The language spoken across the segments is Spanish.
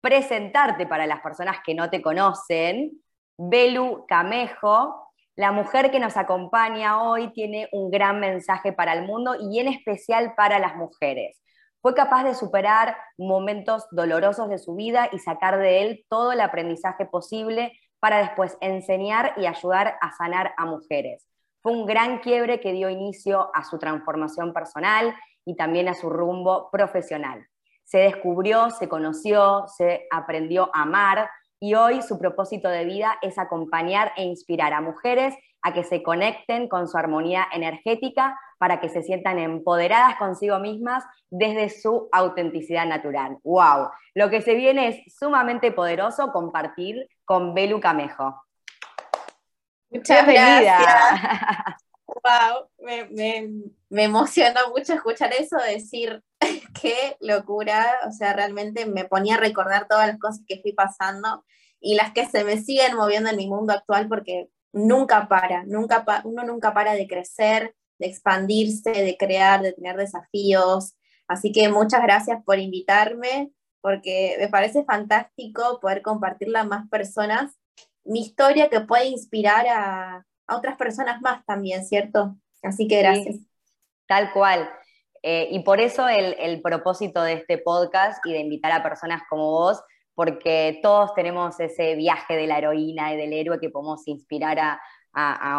presentarte para las personas que no te conocen. Belu Camejo, la mujer que nos acompaña hoy, tiene un gran mensaje para el mundo y en especial para las mujeres. Fue capaz de superar momentos dolorosos de su vida y sacar de él todo el aprendizaje posible para después enseñar y ayudar a sanar a mujeres. Fue un gran quiebre que dio inicio a su transformación personal y también a su rumbo profesional se descubrió, se conoció, se aprendió a amar y hoy su propósito de vida es acompañar e inspirar a mujeres a que se conecten con su armonía energética para que se sientan empoderadas consigo mismas desde su autenticidad natural. ¡Wow! Lo que se viene es sumamente poderoso compartir con Belu Camejo. Muchas gracias. wow, me, me, me emocionó mucho escuchar eso, decir, qué locura, o sea, realmente me ponía a recordar todas las cosas que fui pasando y las que se me siguen moviendo en mi mundo actual porque nunca para, nunca uno nunca para de crecer, de expandirse, de crear, de tener desafíos. Así que muchas gracias por invitarme, porque me parece fantástico poder compartirla a más personas, mi historia que puede inspirar a, otras personas más también, ¿cierto? Así que gracias. tal cual. Eh, y por eso el, propósito de este podcast y de invitar a personas como vos, porque todos tenemos ese viaje de la heroína y del héroe que podemos inspirar a,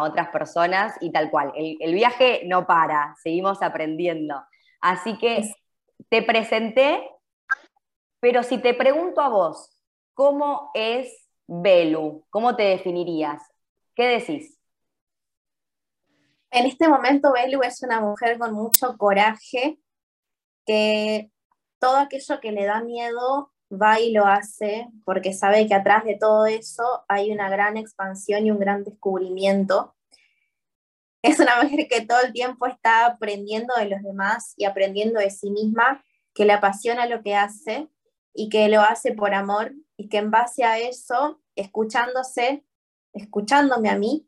otras personas y tal cual. El, viaje no para, seguimos aprendiendo. Así que te presenté, pero si te pregunto a vos, ¿cómo es Belu? ¿Cómo te definirías? ¿Qué decís? En este momento, Belu es una mujer con mucho coraje, que todo aquello que le da miedo va y lo hace, porque sabe que atrás de todo eso hay una gran expansión y un gran descubrimiento. Es una mujer que todo el tiempo está aprendiendo de los demás y aprendiendo de sí misma, que le apasiona lo que hace y que lo hace por amor y que en base a eso, escuchándose, escuchándome a mí,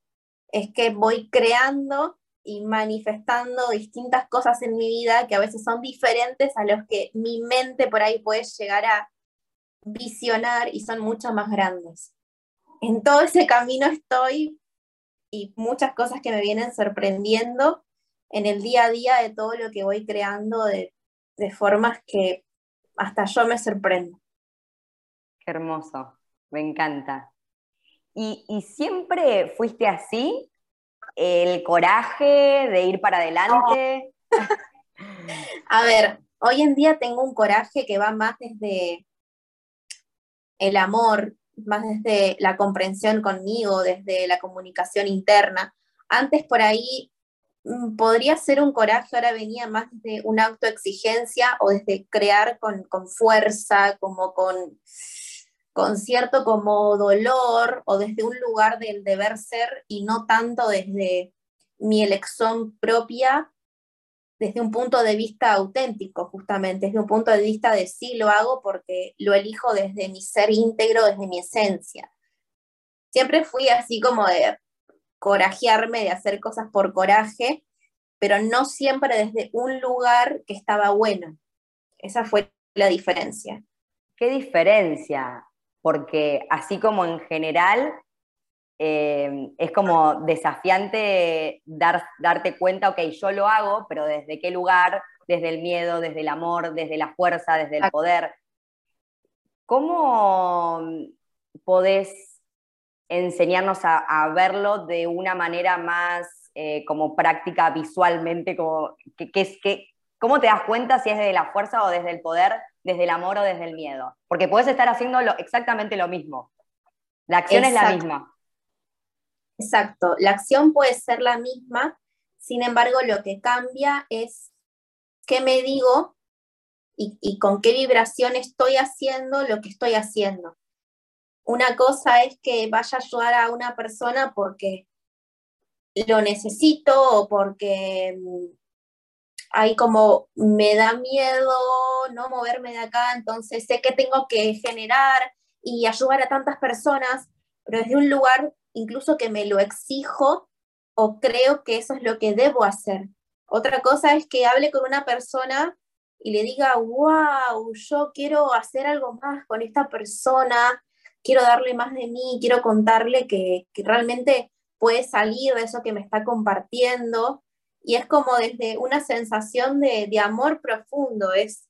es que voy creando y manifestando distintas cosas en mi vida que a veces son diferentes a los que mi mente por ahí puede llegar a visionar y son mucho más grandes. En todo ese camino estoy y muchas cosas que me vienen sorprendiendo en el día a día de todo lo que voy creando de, de formas que hasta yo me sorprendo. Qué hermoso, me encanta. ¿Y, ¿Y, siempre fuiste así? ¿El coraje de ir para adelante? A ver, hoy en día tengo un coraje que va más desde el amor, más desde la comprensión conmigo, desde la comunicación interna. Antes por ahí mm, podría ser un coraje, ahora venía más desde una autoexigencia o desde crear con, con fuerza, como con con cierto como dolor o desde un lugar del deber ser y no tanto desde mi elección propia, desde un punto de vista auténtico, justamente, desde un punto de vista de sí lo hago porque lo elijo desde mi ser íntegro, desde mi esencia. Siempre fui así como de corajearme, de hacer cosas por coraje, pero no siempre desde un lugar que estaba bueno. Esa fue la diferencia. ¿Qué diferencia? Porque así como en general eh, es como desafiante dar, darte cuenta, ok, yo lo hago, pero desde qué lugar, desde el miedo, desde el amor, desde la fuerza, desde el poder. ¿Cómo podés enseñarnos a, verlo de una manera más eh, como práctica visualmente? Como, que, ¿Cómo te das cuenta si es desde la fuerza o desde el poder desde el amor o desde el miedo. Porque puedes estar haciendo exactamente lo mismo. La acción es la misma. Exacto, la acción puede ser la misma, sin embargo lo que cambia es qué me digo y, y con qué vibración estoy haciendo lo que estoy haciendo. una cosa es que vaya a ayudar a una persona porque lo necesito o porque mm, hay como me da miedo no moverme de acá, entonces sé que tengo que generar y ayudar a tantas personas, pero desde un lugar incluso que me lo exijo o creo que eso es lo que debo hacer. Otra cosa es que hable con una persona y le diga, wow, yo quiero hacer algo más con esta persona, quiero darle más de mí, quiero contarle que, que realmente puede salir de eso que me está compartiendo. Y es como desde una sensación de, amor profundo. Es,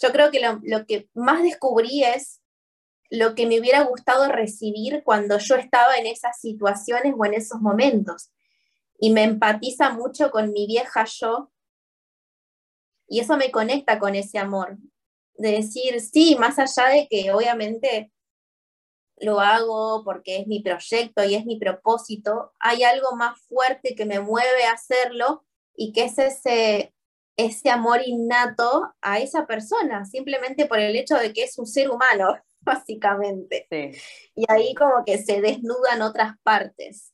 yo creo que lo, lo que más descubrí es lo que me hubiera gustado recibir cuando yo estaba en esas situaciones o en esos momentos. Y me empatiza mucho con mi vieja yo. Y eso me conecta con ese amor. De decir, sí, más allá de que obviamente lo hago porque es mi proyecto y es mi propósito, hay algo más fuerte que me mueve a hacerlo y que es ese, ese amor innato a esa persona, simplemente por el hecho de que es un ser humano. básicamente. Y ahí como que se desnudan otras partes.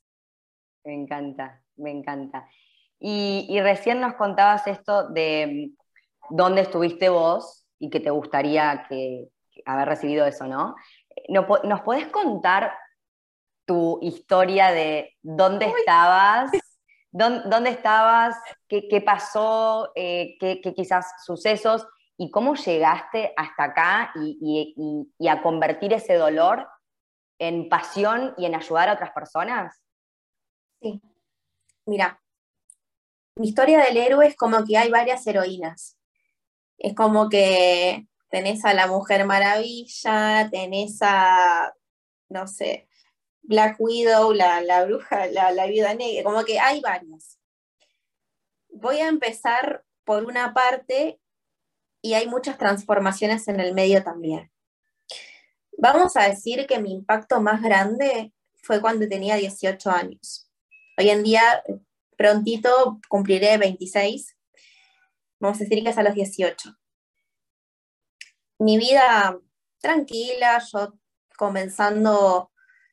Me encanta, me encanta. Y, recién nos contabas esto de mm, dónde estuviste vos y que te gustaría que, haber recibido eso, ¿no? ¿Nos podés contar tu historia de dónde estabas? ¿Dónde, estabas? ¿Qué, pasó? Eh, qué, quizás sucesos? y cómo llegaste hasta acá y, a convertir ese dolor en pasión y en ayudar a otras personas? Sí. Mira, mi historia del héroe es como que hay varias heroínas. Es como que tenés a la Mujer Maravilla, tenés a, no sé, Black Widow, la, bruja, la, la viuda negra, como que hay varias. Voy a empezar por una parte y hay muchas transformaciones en el medio también. Vamos a decir que mi impacto más grande fue cuando tenía 18 años. Hoy en día, prontito cumpliré 26. Vamos a decir que es a los 18. Mi vida tranquila, yo comenzando,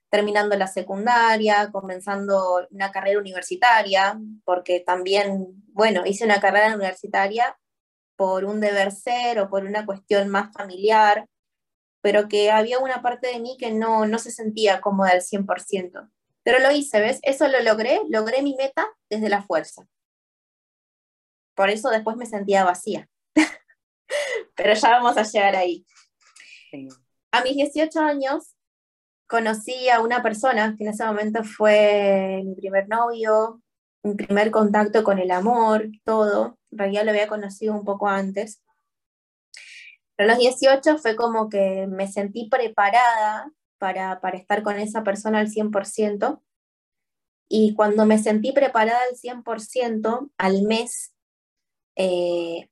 terminando la secundaria, comenzando una carrera universitaria, porque también, bueno, hice una carrera universitaria por un deber ser o por una cuestión más familiar, pero que había una parte de mí que no, no se sentía cómoda al 100%. Pero lo hice, ¿ves? Eso lo logré, logré mi meta desde la fuerza. Por eso después me sentía vacía. Pero ya vamos a llegar ahí. A mis 18 años conocí a una persona que en ese momento fue mi primer novio, mi primer contacto con el amor, todo. En realidad lo había conocido un poco antes. Pero a los 18 fue como que me sentí preparada para, para estar con esa persona al 100%. Y cuando me sentí preparada al 100%, al mes, eh,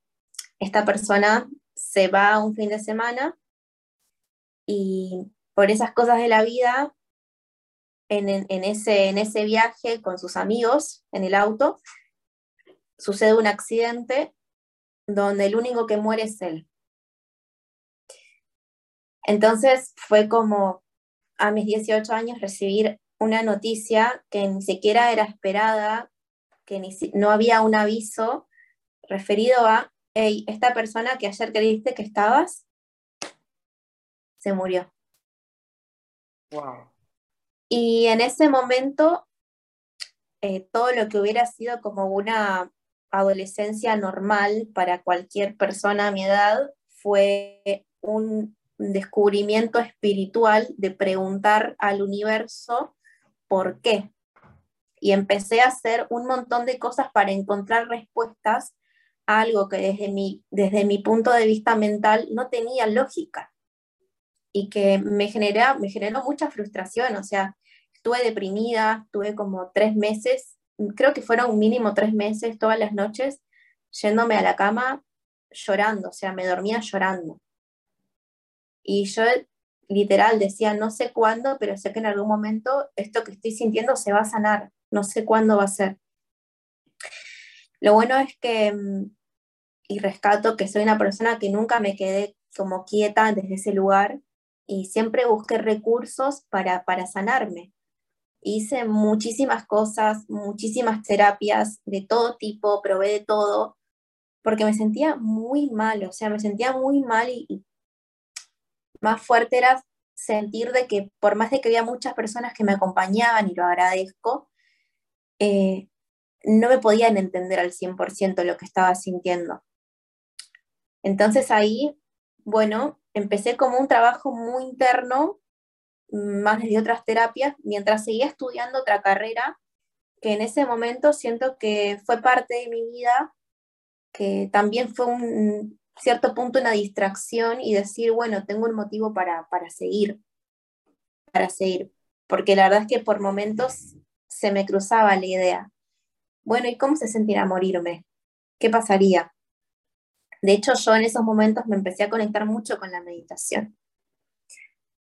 esta persona se va un fin de semana y por esas cosas de la vida en, ese, en ese viaje con sus amigos en el auto, sucede un accidente donde el único que muere es él. Entonces fue como a mis 18 años recibir una noticia que ni siquiera era esperada, que ni, no había un aviso referido a, hey, esta persona que ayer creíste que estabas, se murió. Wow. Y en ese momento, eh, todo lo que hubiera sido como una adolescencia normal para cualquier persona a mi edad fue un descubrimiento espiritual de preguntar al universo por qué. Y empecé a hacer un montón de cosas para encontrar respuestas algo que desde mi, desde mi punto de vista mental no tenía lógica y que me, genera, me generó mucha frustración. O sea, estuve deprimida, estuve como tres meses, creo que fueron mínimo tres meses todas las noches, yéndome a la cama llorando, o sea, me dormía llorando. Y yo literal decía, no sé cuándo, pero sé que en algún momento esto que estoy sintiendo se va a sanar, no sé cuándo va a ser. Lo bueno es que, mm, y rescato que soy una persona que nunca me quedé como quieta desde ese lugar, y siempre busqué recursos para, para sanarme. Hice muchísimas cosas, muchísimas terapias de todo tipo, probé de todo, porque me sentía muy mal, o sea, me sentía muy mal y, más fuerte era sentir de que por más de que había muchas personas que me acompañaban y lo agradezco, eh, no me podían entender al 100% lo que estaba sintiendo. Entonces ahí, bueno, empecé como un trabajo muy interno, más desde otras terapias, mientras seguía estudiando otra carrera, que en ese momento siento que fue parte de mi vida, que también fue un cierto punto una distracción y decir, bueno, tengo un motivo para, para seguir, para seguir, porque la verdad es que por momentos se me cruzaba la idea, bueno, ¿y cómo se sentirá morirme? ¿Qué pasaría? De hecho, yo en esos momentos me empecé a conectar mucho con la meditación.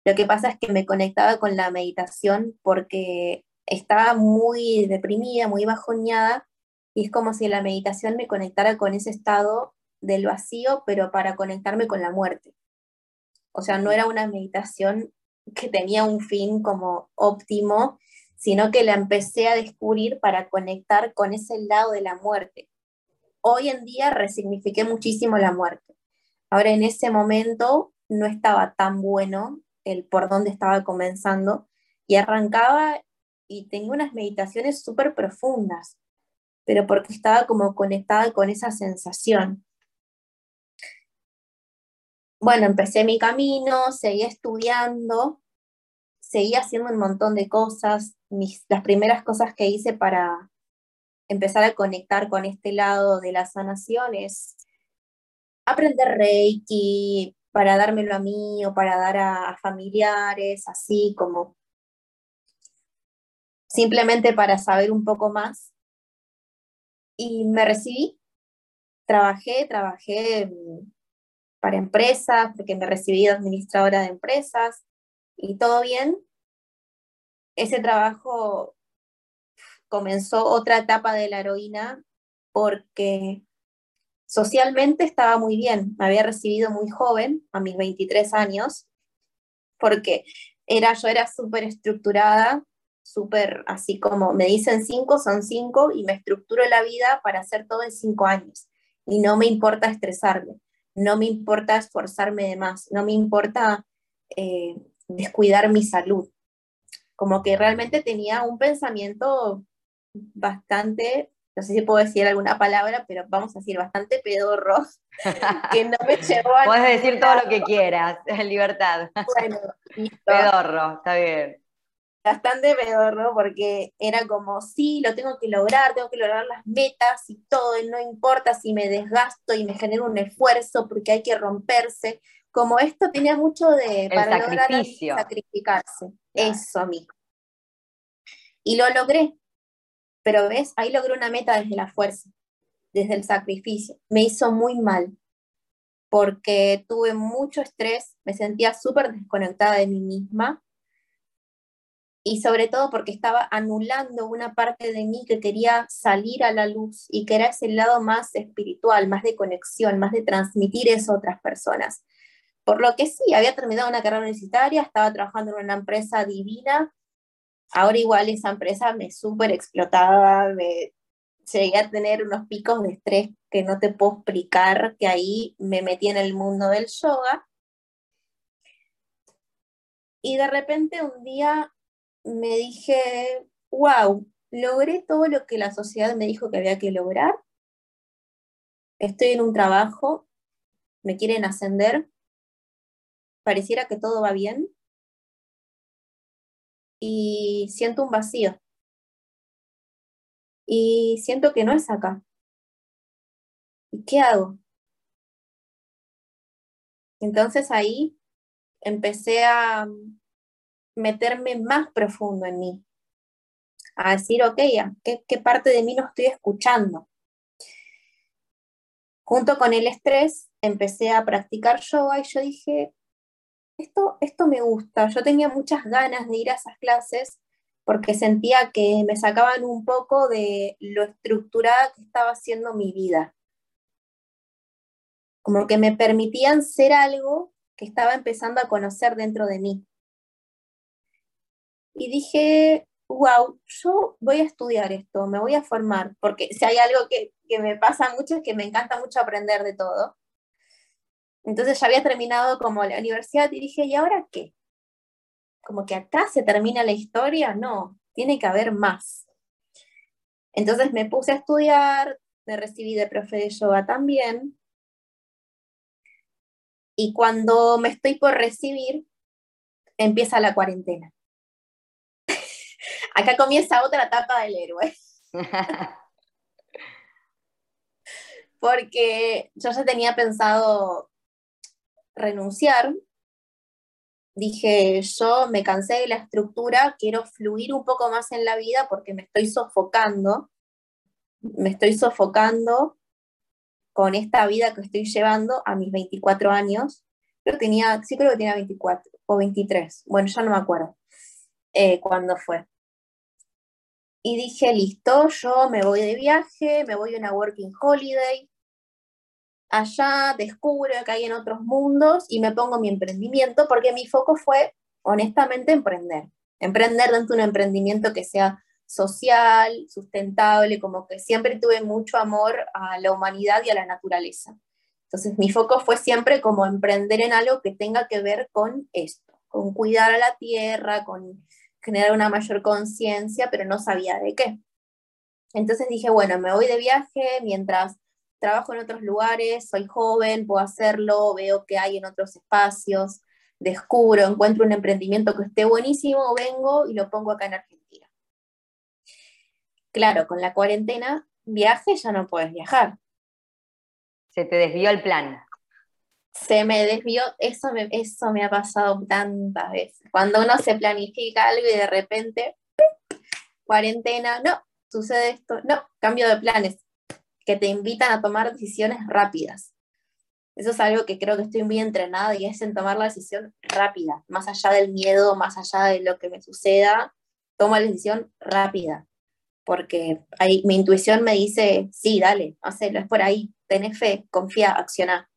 Lo que pasa es que me conectaba con la meditación porque estaba muy deprimida, muy bajoneada, y es como si la meditación me conectara con ese estado del vacío, pero para conectarme con la muerte. O sea, no era una meditación que tenía un fin como óptimo, sino que la empecé a descubrir para conectar con ese lado de la muerte, hoy en día resignifiqué muchísimo la muerte. Ahora en ese momento no estaba tan bueno el por dónde estaba comenzando y arrancaba y tenía unas meditaciones súper profundas, pero porque estaba como conectada con esa sensación. Bueno, empecé mi camino, seguí estudiando, seguí haciendo un montón de cosas. Las primeras cosas que hice para empezar a conectar con este lado de la sanación es aprender Reiki para dármelo a mí o para dar a, familiares, así como simplemente para saber un poco más. Y me recibí, trabajé, trabajé para empresas, porque me recibí de administradora de empresas y todo bien. Ese trabajo comenzó otra etapa de la heroína porque socialmente estaba muy bien, me había recibido muy joven, a mis 23 años, porque era, yo era súper estructurada, súper así como me dicen cinco, son cinco, y me estructuro la vida para hacer todo en cinco años. Y no me importa estresarme, no me importa esforzarme de más, no me importa eh, descuidar mi salud. Como que realmente tenía un pensamiento bastante, no sé si puedo decir alguna palabra, pero vamos a decir bastante pedorro, que no me llevó a... Puedes decir todo lo que quieras, en libertad. Bueno, Pedorro, está bien. Bastante pedorro porque era como, sí, lo tengo que lograr, tengo que lograr las metas y todo, y no importa si me desgasto y me genero un esfuerzo porque hay que romperse. Como esto tenía mucho de... para sacrificio. sacrificarse. Eso, amigo. Y lo logré, pero ves, ahí logré una meta desde la fuerza, desde el sacrificio. Me hizo muy mal porque tuve mucho estrés, me sentía súper desconectada de mí misma y sobre todo porque estaba anulando una parte de mí que quería salir a la luz y que era ese lado más espiritual, más de conexión, más de transmitir eso a otras personas. Por lo que sí, había terminado una carrera universitaria, estaba trabajando en una empresa divina, Ahora igual esa empresa me súper explotaba, me llegué a tener unos picos de estrés que no te puedo explicar, que ahí me metí en el mundo del yoga. Y de repente un día me dije, wow, logré todo lo que la sociedad me dijo que había que lograr. Estoy en un trabajo, me quieren ascender, pareciera que todo va bien, y siento un vacío. Y siento que no es acá. ¿Y qué hago? Entonces ahí empecé a meterme más profundo en mí, a decir, ok, ¿qué, qué parte de mí no estoy escuchando? Junto con el estrés, empecé a practicar yoga y yo dije, esto, esto me gusta. Yo tenía muchas ganas de ir a esas clases porque sentía que me sacaban un poco de lo estructurada que estaba haciendo mi vida. Como que me permitían ser algo que estaba empezando a conocer dentro de mí. Y dije, wow, yo voy a estudiar esto, me voy a formar, porque si hay algo que, que me pasa mucho es que me encanta mucho aprender de todo. Entonces ya había terminado como la universidad y dije, ¿y ahora qué? Como que acá se termina la historia, no, tiene que haber más. Entonces me puse a estudiar, me recibí de profe de yoga también. Y cuando me estoy por recibir, empieza la cuarentena. Acá comienza otra etapa del héroe. Porque yo ya tenía pensado renunciar. Dije, yo me cansé de la estructura, quiero fluir un poco más en la vida porque me estoy sofocando. Me estoy sofocando con esta vida que estoy llevando a mis 24 años. Yo tenía, sí creo que tenía 24 o 23, bueno, ya no me acuerdo eh, cuándo fue. Y dije, listo, yo me voy de viaje, me voy a una working holiday, allá descubro que hay en otros mundos y me pongo mi emprendimiento porque mi foco fue, honestamente, emprender. Emprender dentro de un emprendimiento que sea social, sustentable, como que siempre tuve mucho amor a la humanidad y a la naturaleza. Entonces mi foco fue siempre como emprender en algo que tenga que ver con esto, con cuidar a la tierra, con generar una mayor conciencia, pero no sabía de qué. Entonces dije, bueno, me voy de viaje mientras trabajo en otros lugares, soy joven, puedo hacerlo, veo qué hay en otros espacios, descubro, encuentro un emprendimiento que esté buenísimo, vengo y lo pongo acá en Argentina. Claro, con la cuarentena, viaje ya no puedes viajar. Se te desvió el plan se me desvió, eso me, eso me ha pasado tantas veces. Cuando uno se planifica algo y de repente, cuarentena, no, sucede esto, no, cambio de planes, que te invitan a tomar decisiones rápidas. Eso es algo que creo que estoy muy entrenada y es en tomar la decisión rápida, más allá del miedo, más allá de lo que me suceda, tomo la decisión rápida, porque ahí, mi intuición me dice, sí, dale, hacelo, es por ahí, ten fe, confía, acciona.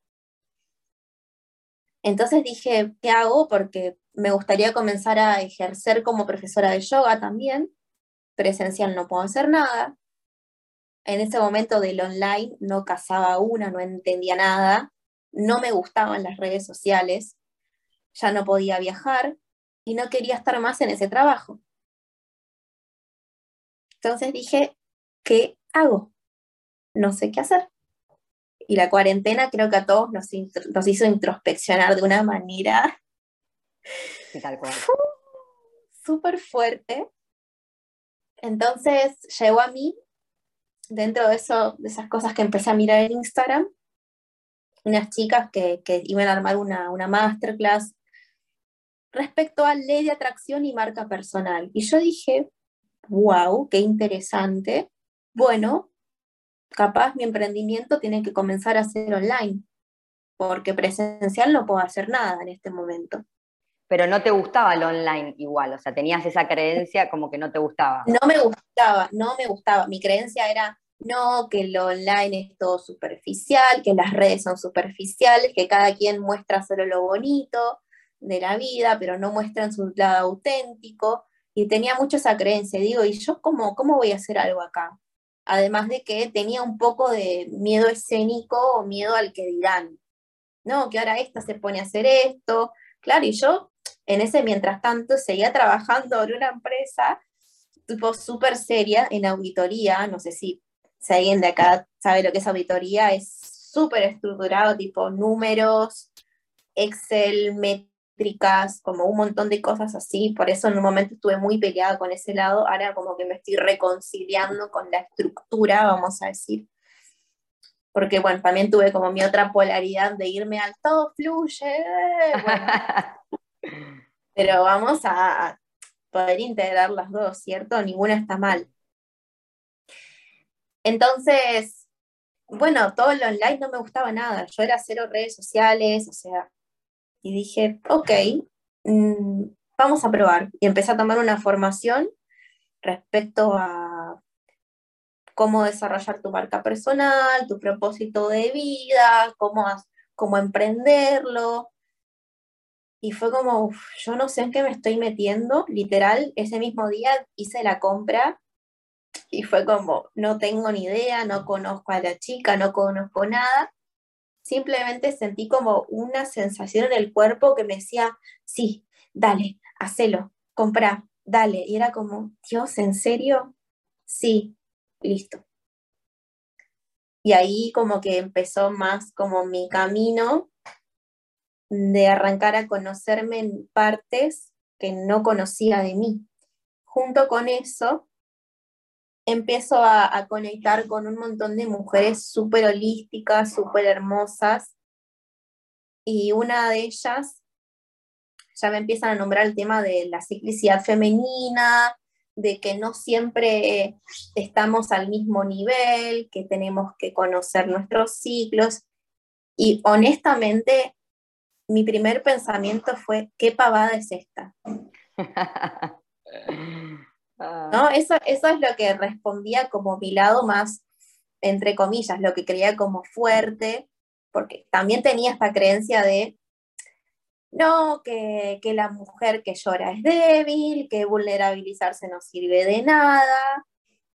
Entonces dije, ¿qué hago? Porque me gustaría comenzar a ejercer como profesora de yoga también. Presencial no puedo hacer nada. En ese momento del online no casaba una, no entendía nada. No me gustaban las redes sociales. Ya no podía viajar y no quería estar más en ese trabajo. Entonces dije, ¿qué hago? No sé qué hacer. Y la cuarentena creo que a todos nos, hizo introspeccionar de una manera súper fuerte. Entonces llegó a mí, dentro de, eso, de esas cosas que empecé a mirar en Instagram, unas chicas que, iban a armar una, una masterclass respecto a ley de atracción y marca personal. Y yo dije, wow, qué interesante. Bueno, capaz mi emprendimiento tiene que comenzar a ser online, porque presencial no puedo hacer nada en este momento. Pero no te gustaba el online igual, o sea, tenías esa creencia como que no te gustaba. No me gustaba, no me gustaba. Mi creencia era, no, que lo online es todo superficial, que las redes son superficiales, que cada quien muestra solo lo bonito de la vida, pero no muestran su lado auténtico. Y tenía mucho esa creencia. Digo, ¿y yo cómo, cómo voy a hacer algo acá? además de que tenía un poco de miedo escénico o miedo al que dirán, no, que ahora esta se pone a hacer esto, claro, y yo en ese mientras tanto seguía trabajando en una empresa tipo súper seria en auditoría, no sé si, si alguien de acá sabe lo que es auditoría, es súper estructurado, tipo números, Excel, como un montón de cosas así, por eso en un momento estuve muy peleada con ese lado, ahora como que me estoy reconciliando con la estructura, vamos a decir, porque bueno, también tuve como mi otra polaridad de irme al todo fluye, pero vamos a poder integrar las dos, ¿cierto? Ninguna está mal. Entonces, bueno, todo lo online no me gustaba nada, yo era cero redes sociales, o sea, y dije, ok, mm, vamos a probar. Y empecé a tomar una formación respecto a cómo desarrollar tu marca personal, tu propósito de vida, cómo, cómo emprenderlo. Y fue como, yo no sé en qué me estoy metiendo, literal, ese mismo día hice la compra y fue como, no tengo ni idea, no conozco a la chica, no conozco nada, simplemente sentí como una sensación en el cuerpo que me decía, sí, dale, hacelo, compra, dale, y era como, Dios, ¿en serio? Sí, listo. Y ahí como que empezó más como mi camino de arrancar a conocerme en partes que no conocía de mí. Junto con eso, empiezo a, conectar con un montón de mujeres súper holísticas, súper hermosas, y una de ellas ya me empiezan a nombrar el tema de la ciclicidad femenina, de que no siempre estamos al mismo nivel, que tenemos que conocer nuestros ciclos. Y honestamente, mi primer pensamiento fue, ¿qué pavada es esta? Ah. ¿No? Eso, eso es lo que respondía como mi lado más, entre comillas, lo que creía como fuerte, porque también tenía esta creencia de, no, que, que la mujer que llora es débil, que vulnerabilizarse no sirve de nada,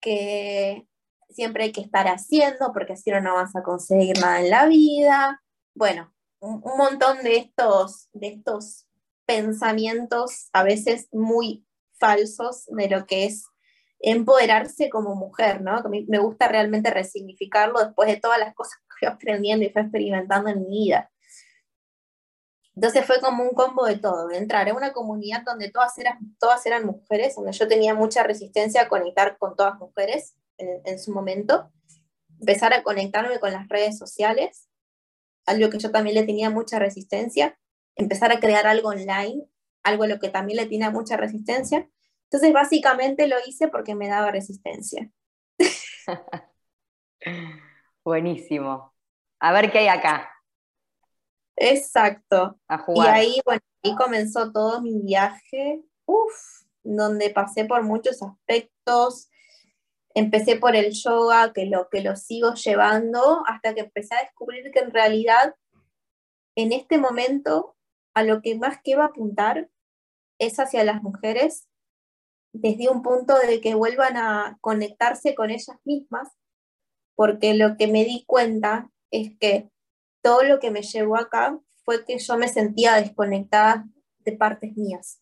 que siempre hay que estar haciendo porque así no vas a conseguir nada en la vida. Bueno, un, montón de estos, de estos pensamientos a veces muy falsos de lo que es empoderarse como mujer, ¿no? A mí me gusta realmente resignificarlo después de todas las cosas que fui aprendiendo y fui experimentando en mi vida. Entonces fue como un combo de todo, de entrar en una comunidad donde todas eran, todas eran mujeres, donde yo tenía mucha resistencia a conectar con todas mujeres en, en su momento, empezar a conectarme con las redes sociales, algo que yo también le tenía mucha resistencia, empezar a crear algo online algo a lo que también le tiene mucha resistencia. Entonces, básicamente lo hice porque me daba resistencia. Buenísimo. A ver qué hay acá. Exacto. Y ahí, bueno, ahí comenzó todo mi viaje, uf, donde pasé por muchos aspectos. Empecé por el yoga, que lo, que lo sigo llevando, hasta que empecé a descubrir que en realidad, en este momento, a lo que más quiero apuntar es hacia las mujeres desde un punto de que vuelvan a conectarse con ellas mismas, porque lo que me di cuenta es que todo lo que me llevó acá fue que yo me sentía desconectada de partes mías.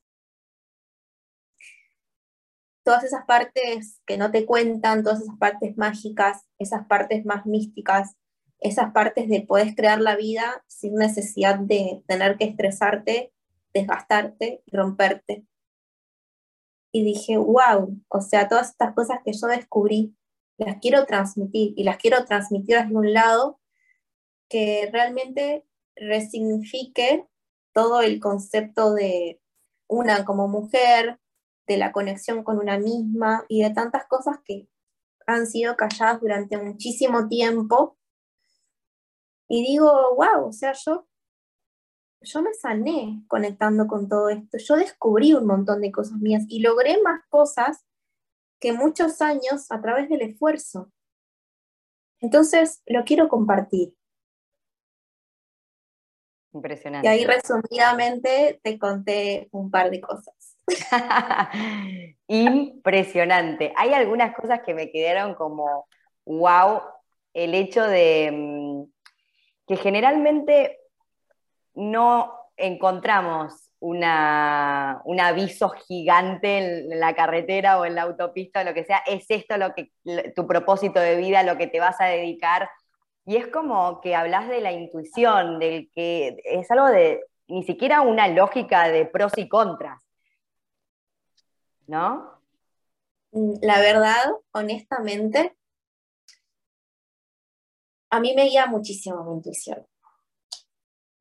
Todas esas partes que no te cuentan, todas esas partes mágicas, esas partes más místicas, esas partes de puedes crear la vida sin necesidad de tener que estresarte, desgastarte y romperte. Y dije, wow, o sea, todas estas cosas que yo descubrí, las quiero transmitir y las quiero transmitir desde un lado que realmente resignifique todo el concepto de una como mujer, de la conexión con una misma y de tantas cosas que han sido calladas durante muchísimo tiempo y digo, wow, o sea, yo, yo me sané conectando con todo esto, yo descubrí un montón de cosas mías y logré más cosas que muchos años a través del esfuerzo. Entonces, lo quiero compartir. Impresionante. Y ahí resumidamente te conté un par de cosas. Impresionante. Hay algunas cosas que me quedaron como, wow, el hecho de, mm, que generalmente no encontramos un aviso gigante en la carretera o en la autopista o lo que sea, es esto lo que tu propósito de vida, lo que te vas a dedicar. Y es como que hablas de la intuición, del que es algo de ni siquiera una lógica de pros y contras. ¿No? La verdad, honestamente, a mí me guía muchísimo mi intuición.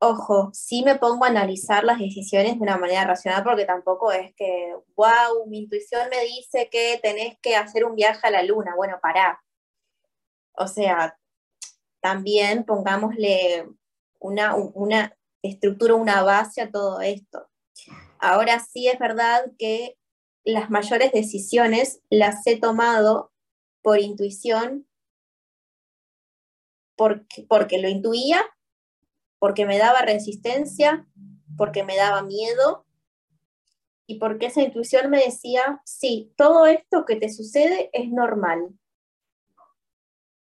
Ojo, sí me pongo a analizar las decisiones de una manera racional porque tampoco es que, wow, mi intuición me dice que tenés que hacer un viaje a la luna. Bueno, pará. O sea, también pongámosle una, una estructura, una base a todo esto. Ahora sí es verdad que las mayores decisiones las he tomado por intuición porque, lo intuía, porque me daba resistencia porque me daba miedo y porque esa intuición me decía, sí, todo esto que te sucede es normal.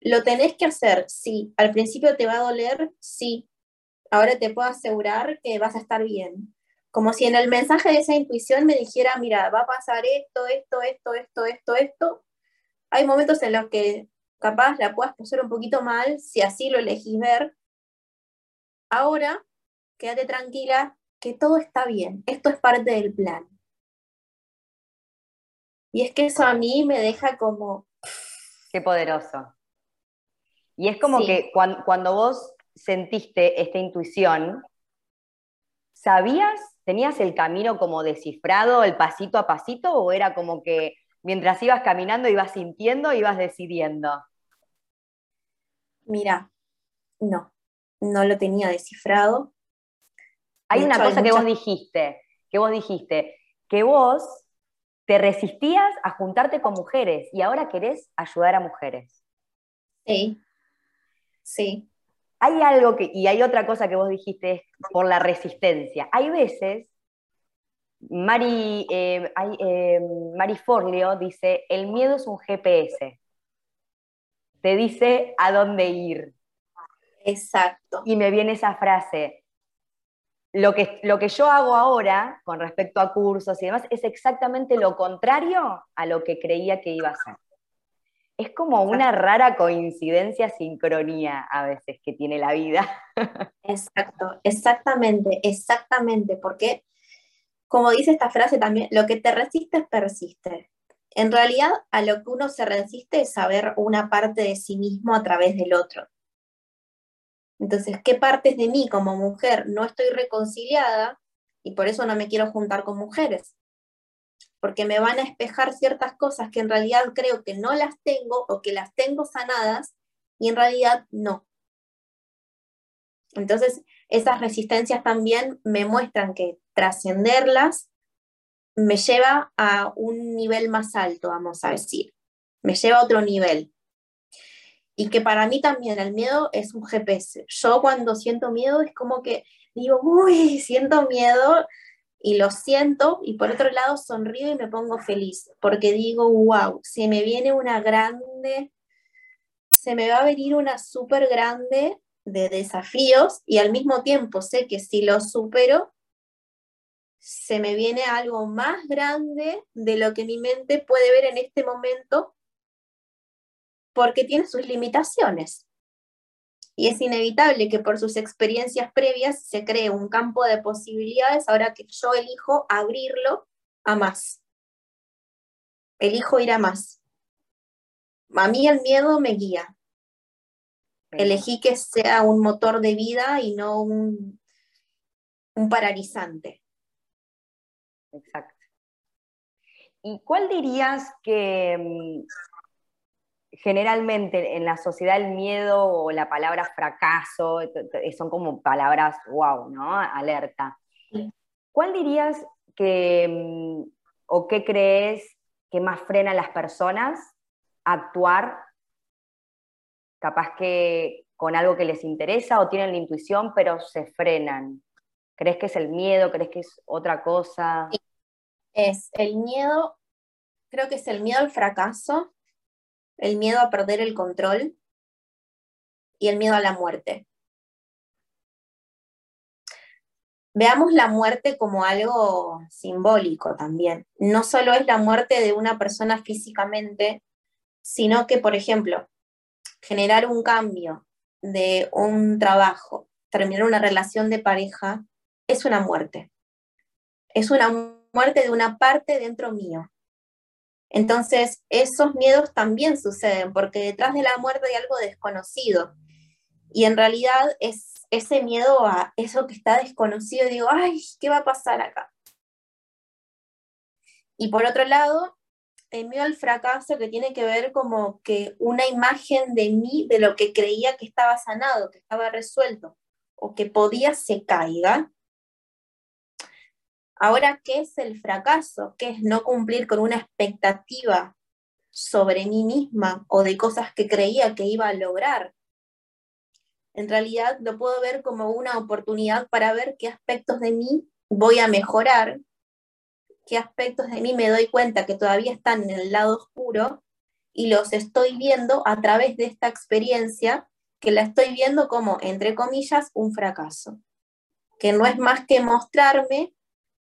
¿Lo tenés que hacer? Sí. ¿Al principio te va a doler? Sí. Ahora te puedo asegurar que vas a estar bien. Como si en el mensaje de esa intuición me dijera, mira, va a pasar esto, esto, esto, esto, esto, esto. Hay momentos en los que capaz la puedas pasar un poquito mal, si así lo elegís ver. Ahora, quédate tranquila, que todo está bien. Esto es parte del plan. Y es que eso a mí me deja como... Qué poderoso. Y es como que cuando, cuando, vos sentiste esta intuición, ¿sabías, tenías el camino como descifrado, el pasito a pasito, o era como que mientras ibas caminando ibas sintiendo, ibas decidiendo? Mira, no, no lo tenía descifrado. Hay una cosa que vos dijiste, que vos dijiste, que vos te resistías a juntarte con mujeres y ahora querés ayudar a mujeres. Sí, sí. Hay algo que, y hay otra cosa que vos dijiste, por la resistencia. Hay veces, Mari, eh, eh, Mari Forleo dice, el miedo es un GPS te dice a dónde ir. Exacto. Y me viene esa frase. Lo que, lo que yo hago ahora con respecto a cursos y demás es exactamente lo contrario a lo que creía que iba a ser. Es como una rara coincidencia, sincronía a veces que tiene la vida. Exacto, exactamente, exactamente, porque como dice esta frase también, lo que te resiste persiste. En realidad, a lo que uno se resiste es saber una parte de sí mismo a través del otro. Entonces, ¿qué partes de mí como mujer no estoy reconciliada y por eso no me quiero juntar con mujeres? Porque me van a espejar ciertas cosas que en realidad creo que no las tengo o que las tengo sanadas y en realidad no. Entonces, esas resistencias también me muestran que trascenderlas me lleva a un nivel más alto, vamos a decir. Me lleva a otro nivel. Y que para mí también el miedo es un GPS. Yo cuando siento miedo es como que digo, uy, siento miedo y lo siento y por otro lado sonrío y me pongo feliz porque digo, wow, se me viene una grande, se me va a venir una súper grande de desafíos y al mismo tiempo sé que si lo supero se me viene algo más grande de lo que mi mente puede ver en este momento porque tiene sus limitaciones. Y es inevitable que por sus experiencias previas se cree un campo de posibilidades ahora que yo elijo abrirlo a más. Elijo ir a más. A mí el miedo me guía. Elegí que sea un motor de vida y no un, un paralizante. Exacto. ¿Y cuál dirías que mm, generalmente en la sociedad el miedo o la palabra fracaso son como palabras wow, ¿no? Alerta. ¿Cuál dirías que mm, o qué crees que más frena a las personas a actuar capaz que con algo que les interesa o tienen la intuición pero se frenan? ¿Crees que es el miedo? ¿Crees que es otra cosa? Es el miedo, creo que es el miedo al fracaso, el miedo a perder el control y el miedo a la muerte. Veamos la muerte como algo simbólico también. No solo es la muerte de una persona físicamente, sino que, por ejemplo, generar un cambio de un trabajo, terminar una relación de pareja, es una muerte. Es una muerte de una parte dentro mío. Entonces, esos miedos también suceden porque detrás de la muerte hay algo desconocido. Y en realidad es ese miedo a eso que está desconocido. Digo, ay, ¿qué va a pasar acá? Y por otro lado, el miedo al fracaso que tiene que ver como que una imagen de mí, de lo que creía que estaba sanado, que estaba resuelto o que podía se caiga Ahora, ¿qué es el fracaso? ¿Qué es no cumplir con una expectativa sobre mí misma o de cosas que creía que iba a lograr? en realidad lo puedo ver como una oportunidad para ver qué aspectos de mí voy a mejorar, qué aspectos de mí me doy cuenta que todavía están en el lado oscuro y los estoy viendo a través de esta experiencia que la estoy viendo como, entre comillas, un fracaso, que no es más que mostrarme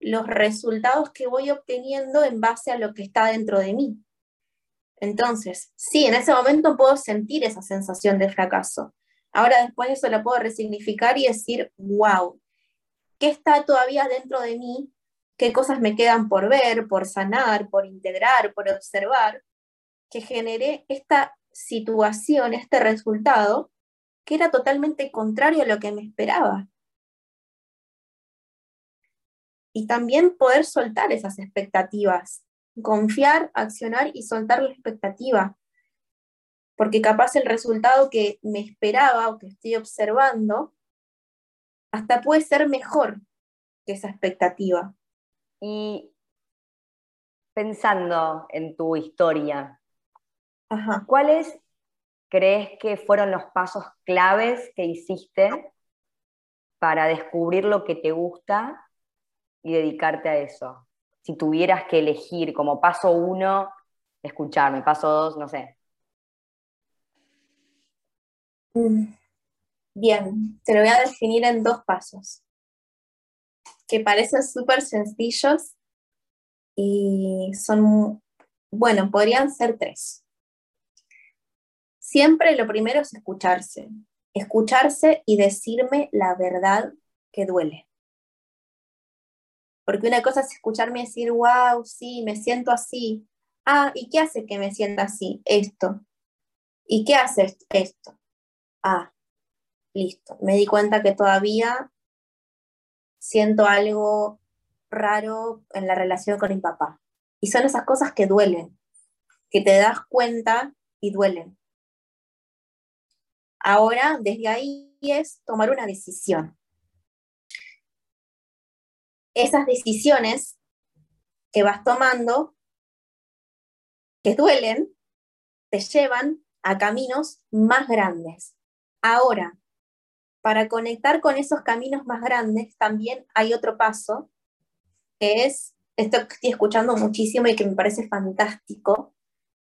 los resultados que voy obteniendo en base a lo que está dentro de mí. Entonces, sí, en ese momento puedo sentir esa sensación de fracaso. Ahora después de eso la puedo resignificar y decir, wow, ¿qué está todavía dentro de mí? ¿Qué cosas me quedan por ver, por sanar, por integrar, por observar? Que genere esta situación, este resultado, que era totalmente contrario a lo que me esperaba. Y también poder soltar esas expectativas, confiar, accionar y soltar la expectativa. Porque capaz el resultado que me esperaba o que estoy observando, hasta puede ser mejor que esa expectativa. Y pensando en tu historia, ¿cuáles crees que fueron los pasos claves que hiciste para descubrir lo que te gusta y dedicarte a eso? si tuvieras que elegir como paso uno, escucharme, paso dos, no sé. Mm, bien, te lo voy a definir en dos pasos, que parecen súper sencillos y son, bueno, podrían ser tres. Siempre lo primero es escucharse, escucharse y decirme la verdad que duele. Porque una cosa es escucharme decir, wow, sí, me siento así. Ah, ¿y qué hace que me sienta así? Esto. ¿Y qué hace esto? Ah, listo. Me di cuenta que todavía siento algo raro en la relación con mi papá. Y son esas cosas que duelen, que te das cuenta y duelen. Ahora, desde ahí es tomar una decisión esas decisiones que vas tomando, que duelen, te llevan a caminos más grandes. Ahora, para conectar con esos caminos más grandes, también hay otro paso, que es esto que estoy escuchando muchísimo y que me parece fantástico,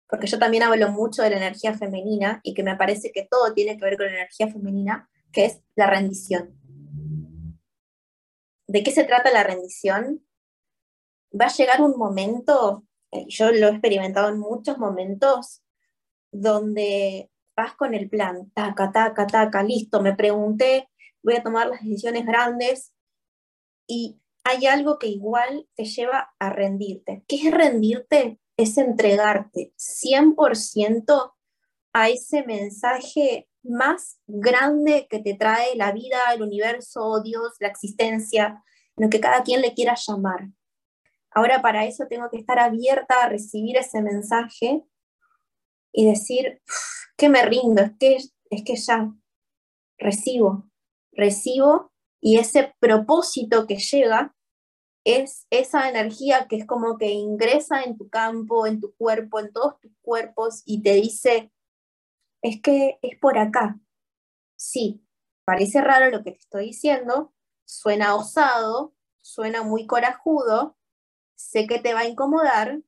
porque yo también hablo mucho de la energía femenina y que me parece que todo tiene que ver con la energía femenina, que es la rendición. ¿De qué se trata la rendición? Va a llegar un momento, eh, yo lo he experimentado en muchos momentos, donde vas con el plan, taca, taca, taca, listo, me pregunté, voy a tomar las decisiones grandes y hay algo que igual te lleva a rendirte. ¿Qué es rendirte? Es entregarte 100% a ese mensaje más grande que te trae la vida, el universo, Dios, la existencia, lo que cada quien le quiera llamar. Ahora para eso tengo que estar abierta a recibir ese mensaje y decir que me rindo, es que, es que ya recibo, recibo y ese propósito que llega es esa energía que es como que ingresa en tu campo, en tu cuerpo, en todos tus cuerpos y te dice, es que es por acá. Sí, parece raro lo que te estoy diciendo, suena osado, suena muy corajudo, sé que te va a incomodar,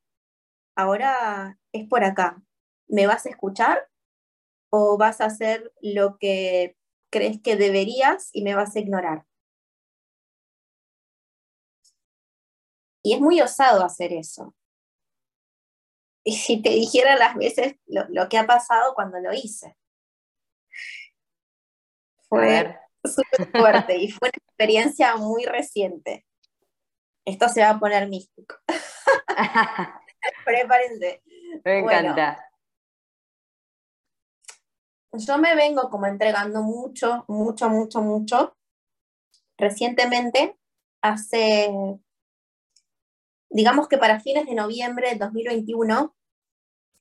ahora es por acá. ¿Me vas a escuchar o vas a hacer lo que crees que deberías y me vas a ignorar? Y es muy osado hacer eso. Y si te dijera las veces lo, que ha pasado cuando lo hice. Fue súper fuerte y fue una experiencia muy reciente. Esto se va a poner místico. Prepárense. Me encanta. yo me vengo como entregando mucho, mucho, mucho, mucho. Recientemente, hace, digamos que para fines de noviembre de 2021,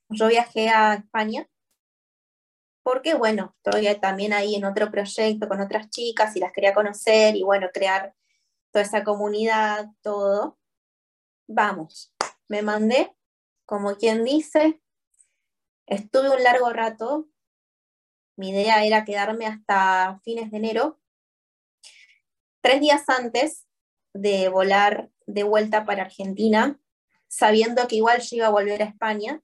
yo viajé a España porque, bueno, estoy también ahí en otro proyecto con otras chicas y las quería conocer y, bueno, crear toda esa comunidad, todo. Vamos, me mandé, como quien dice, estuve un largo rato mi idea era quedarme hasta fines de enero. Tres días antes de volar de vuelta para Argentina, sabiendo que igual yo iba a volver a España,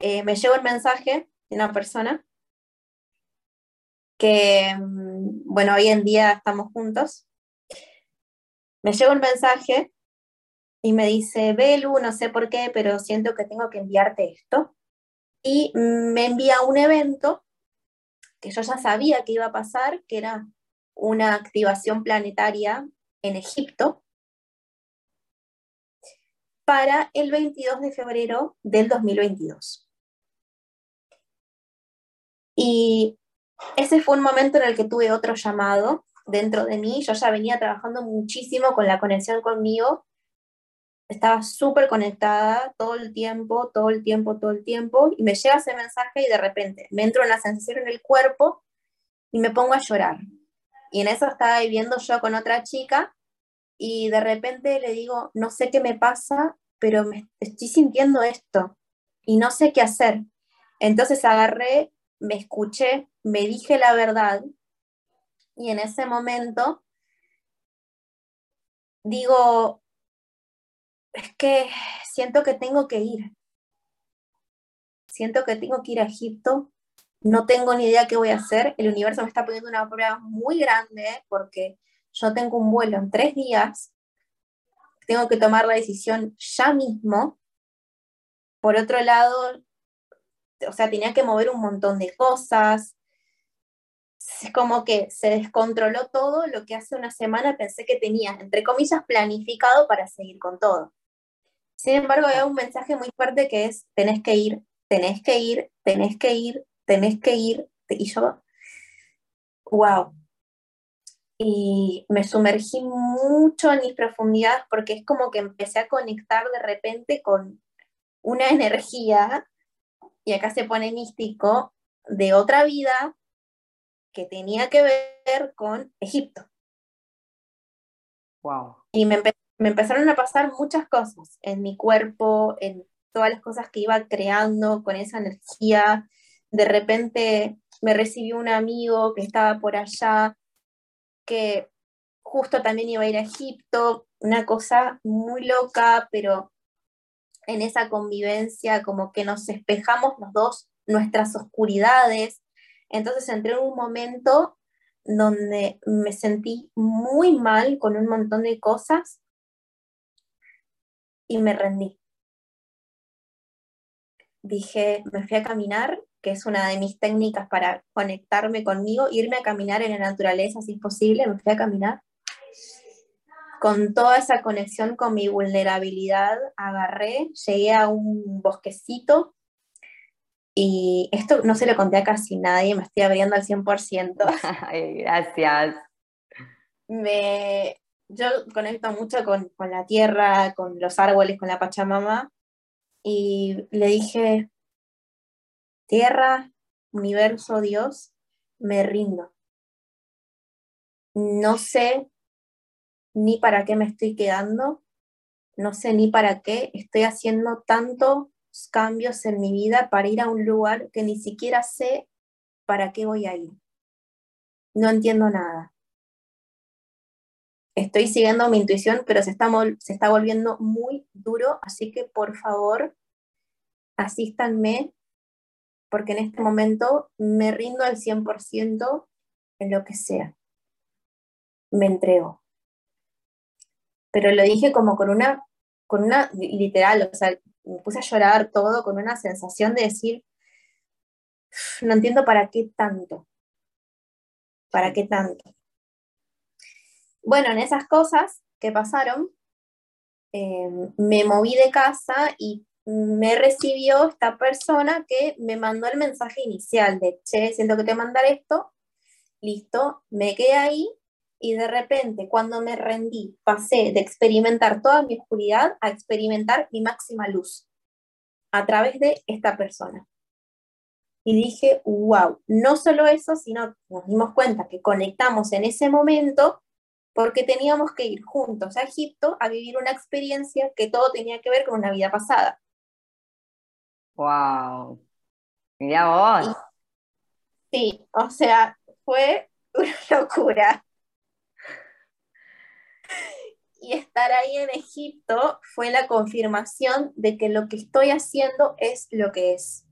eh, me llegó el mensaje de una persona que, mm, bueno, hoy en día estamos juntos. Me llegó un mensaje y me dice, Belu, no sé por qué, pero siento que tengo que enviarte esto. Y me envía un evento que yo ya sabía que iba a pasar, que era una activación planetaria en Egipto para el 22 de febrero del 2022. Y ese fue un momento en el que tuve otro llamado dentro de mí. Yo ya venía trabajando muchísimo con la conexión conmigo. Estaba súper conectada todo el tiempo, todo el tiempo, todo el tiempo. Y me llega ese mensaje y de repente me entro en la sensación en el cuerpo y me pongo a llorar. Y en eso estaba viviendo yo con otra chica y de repente le digo, no sé qué me pasa, pero me estoy sintiendo esto y no sé qué hacer. Entonces agarré, me escuché, me dije la verdad y en ese momento digo, es que siento que tengo que ir. Siento que tengo que ir a Egipto. No tengo ni idea qué voy a hacer. El universo me está poniendo una prueba muy grande porque yo tengo un vuelo en tres días, tengo que tomar la decisión ya mismo. Por otro lado, o sea, tenía que mover un montón de cosas. Es como que se descontroló todo lo que hace una semana pensé que tenía, entre comillas, planificado para seguir con todo. Sin embargo, hay un mensaje muy fuerte que es, tenés que ir, tenés que ir, tenés que ir, tenés que ir. Y yo, wow, y me sumergí mucho en mis profundidades porque es como que empecé a conectar de repente con una energía, y acá se pone místico, de otra vida que tenía que ver con Egipto. Wow. Y me, me empezaron a pasar muchas cosas en mi cuerpo, en todas las cosas que iba creando con esa energía. De repente me recibió un amigo que estaba por allá que justo también iba a ir a Egipto, una cosa muy loca, pero en esa convivencia como que nos espejamos los dos nuestras oscuridades. Entonces entré en un momento donde me sentí muy mal con un montón de cosas y me rendí. Dije, me fui a caminar que es una de mis técnicas para conectarme conmigo, irme a caminar en la naturaleza si es posible, me fui a caminar. Con toda esa conexión con mi vulnerabilidad, agarré, llegué a un bosquecito y esto no se lo conté a casi nadie, me estoy abriendo al 100%. gracias. Me, yo conecto mucho con, con la tierra, con los árboles, con la Pachamama y le dije, Tierra, universo, Dios, me rindo. No sé ni para qué me estoy quedando, no sé ni para qué estoy haciendo tantos cambios en mi vida para ir a un lugar que ni siquiera sé para qué voy a ir. No entiendo nada. Estoy siguiendo mi intuición, pero se está, se está volviendo muy duro, así que por favor, asístanme porque en este momento me rindo al 100% en lo que sea. Me entrego. Pero lo dije como con una, con una, literal, o sea, me puse a llorar todo con una sensación de decir, no entiendo para qué tanto. ¿Para qué tanto? Bueno, en esas cosas que pasaron, eh, me moví de casa y me recibió esta persona que me mandó el mensaje inicial de, che, siento que te mandar esto, listo, me quedé ahí y de repente cuando me rendí pasé de experimentar toda mi oscuridad a experimentar mi máxima luz a través de esta persona. Y dije, wow, no solo eso, sino nos dimos cuenta que conectamos en ese momento porque teníamos que ir juntos a Egipto a vivir una experiencia que todo tenía que ver con una vida pasada. Wow. Mira vos. Sí, o sea, fue una locura. Y estar ahí en Egipto fue la confirmación de que lo que estoy haciendo es lo que es.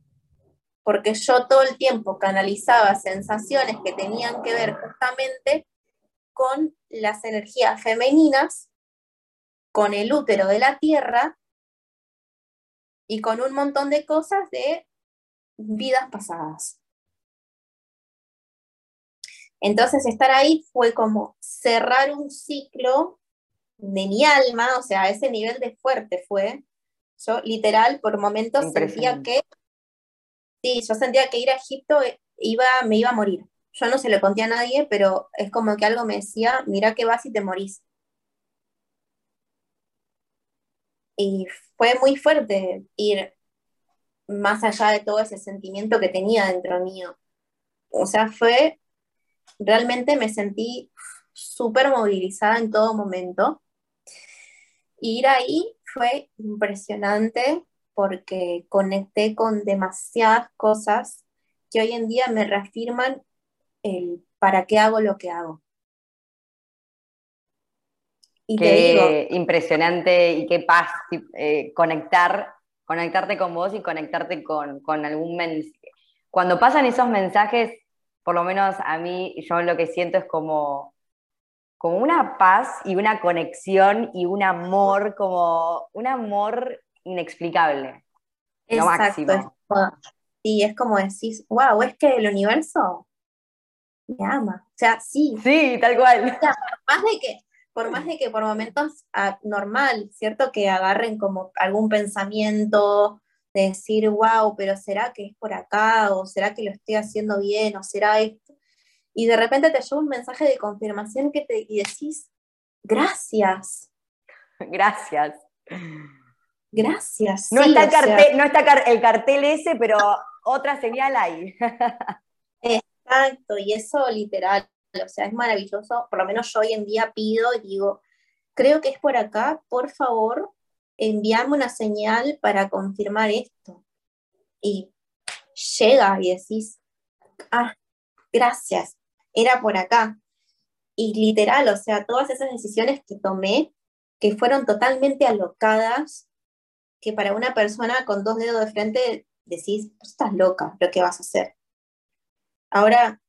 Porque yo todo el tiempo canalizaba sensaciones que tenían que ver justamente con las energías femeninas, con el útero de la tierra y con un montón de cosas de vidas pasadas. Entonces estar ahí fue como cerrar un ciclo de mi alma, o sea, ese nivel de fuerte fue. Yo literal por momentos sentía que, sí, yo sentía que ir a Egipto iba, me iba a morir. Yo no se lo conté a nadie, pero es como que algo me decía, mira que vas y te morís. Y fue muy fuerte ir más allá de todo ese sentimiento que tenía dentro mío. O sea, fue, realmente me sentí súper movilizada en todo momento. Ir ahí fue impresionante porque conecté con demasiadas cosas que hoy en día me reafirman el para qué hago lo que hago. Y qué impresionante y qué paz eh, conectar, conectarte con vos y conectarte con, con algún mensaje. Cuando pasan esos mensajes, por lo menos a mí, yo lo que siento es como, como una paz y una conexión y un amor, como un amor inexplicable. Lo máximo. Y es como decís, wow, es que el universo me ama. O sea, sí. Sí, tal cual. más de que por más de que por momentos ah, normal, ¿cierto? Que agarren como algún pensamiento de decir, wow, pero ¿será que es por acá? ¿O será que lo estoy haciendo bien? ¿O será esto? Y de repente te llega un mensaje de confirmación que te, y decís, gracias. Gracias. Gracias. No, está, el cartel, no está el cartel ese, pero otra señal hay. Exacto, y eso literal, o sea, es maravilloso, por lo menos yo hoy en día pido y digo, creo que es por acá, por favor, envíame una señal para confirmar esto. Y llega y decís, ah, gracias, era por acá. Y literal, o sea, todas esas decisiones que tomé, que fueron totalmente alocadas, que para una persona con dos dedos de frente decís, estás loca, lo que vas a hacer. Ahora,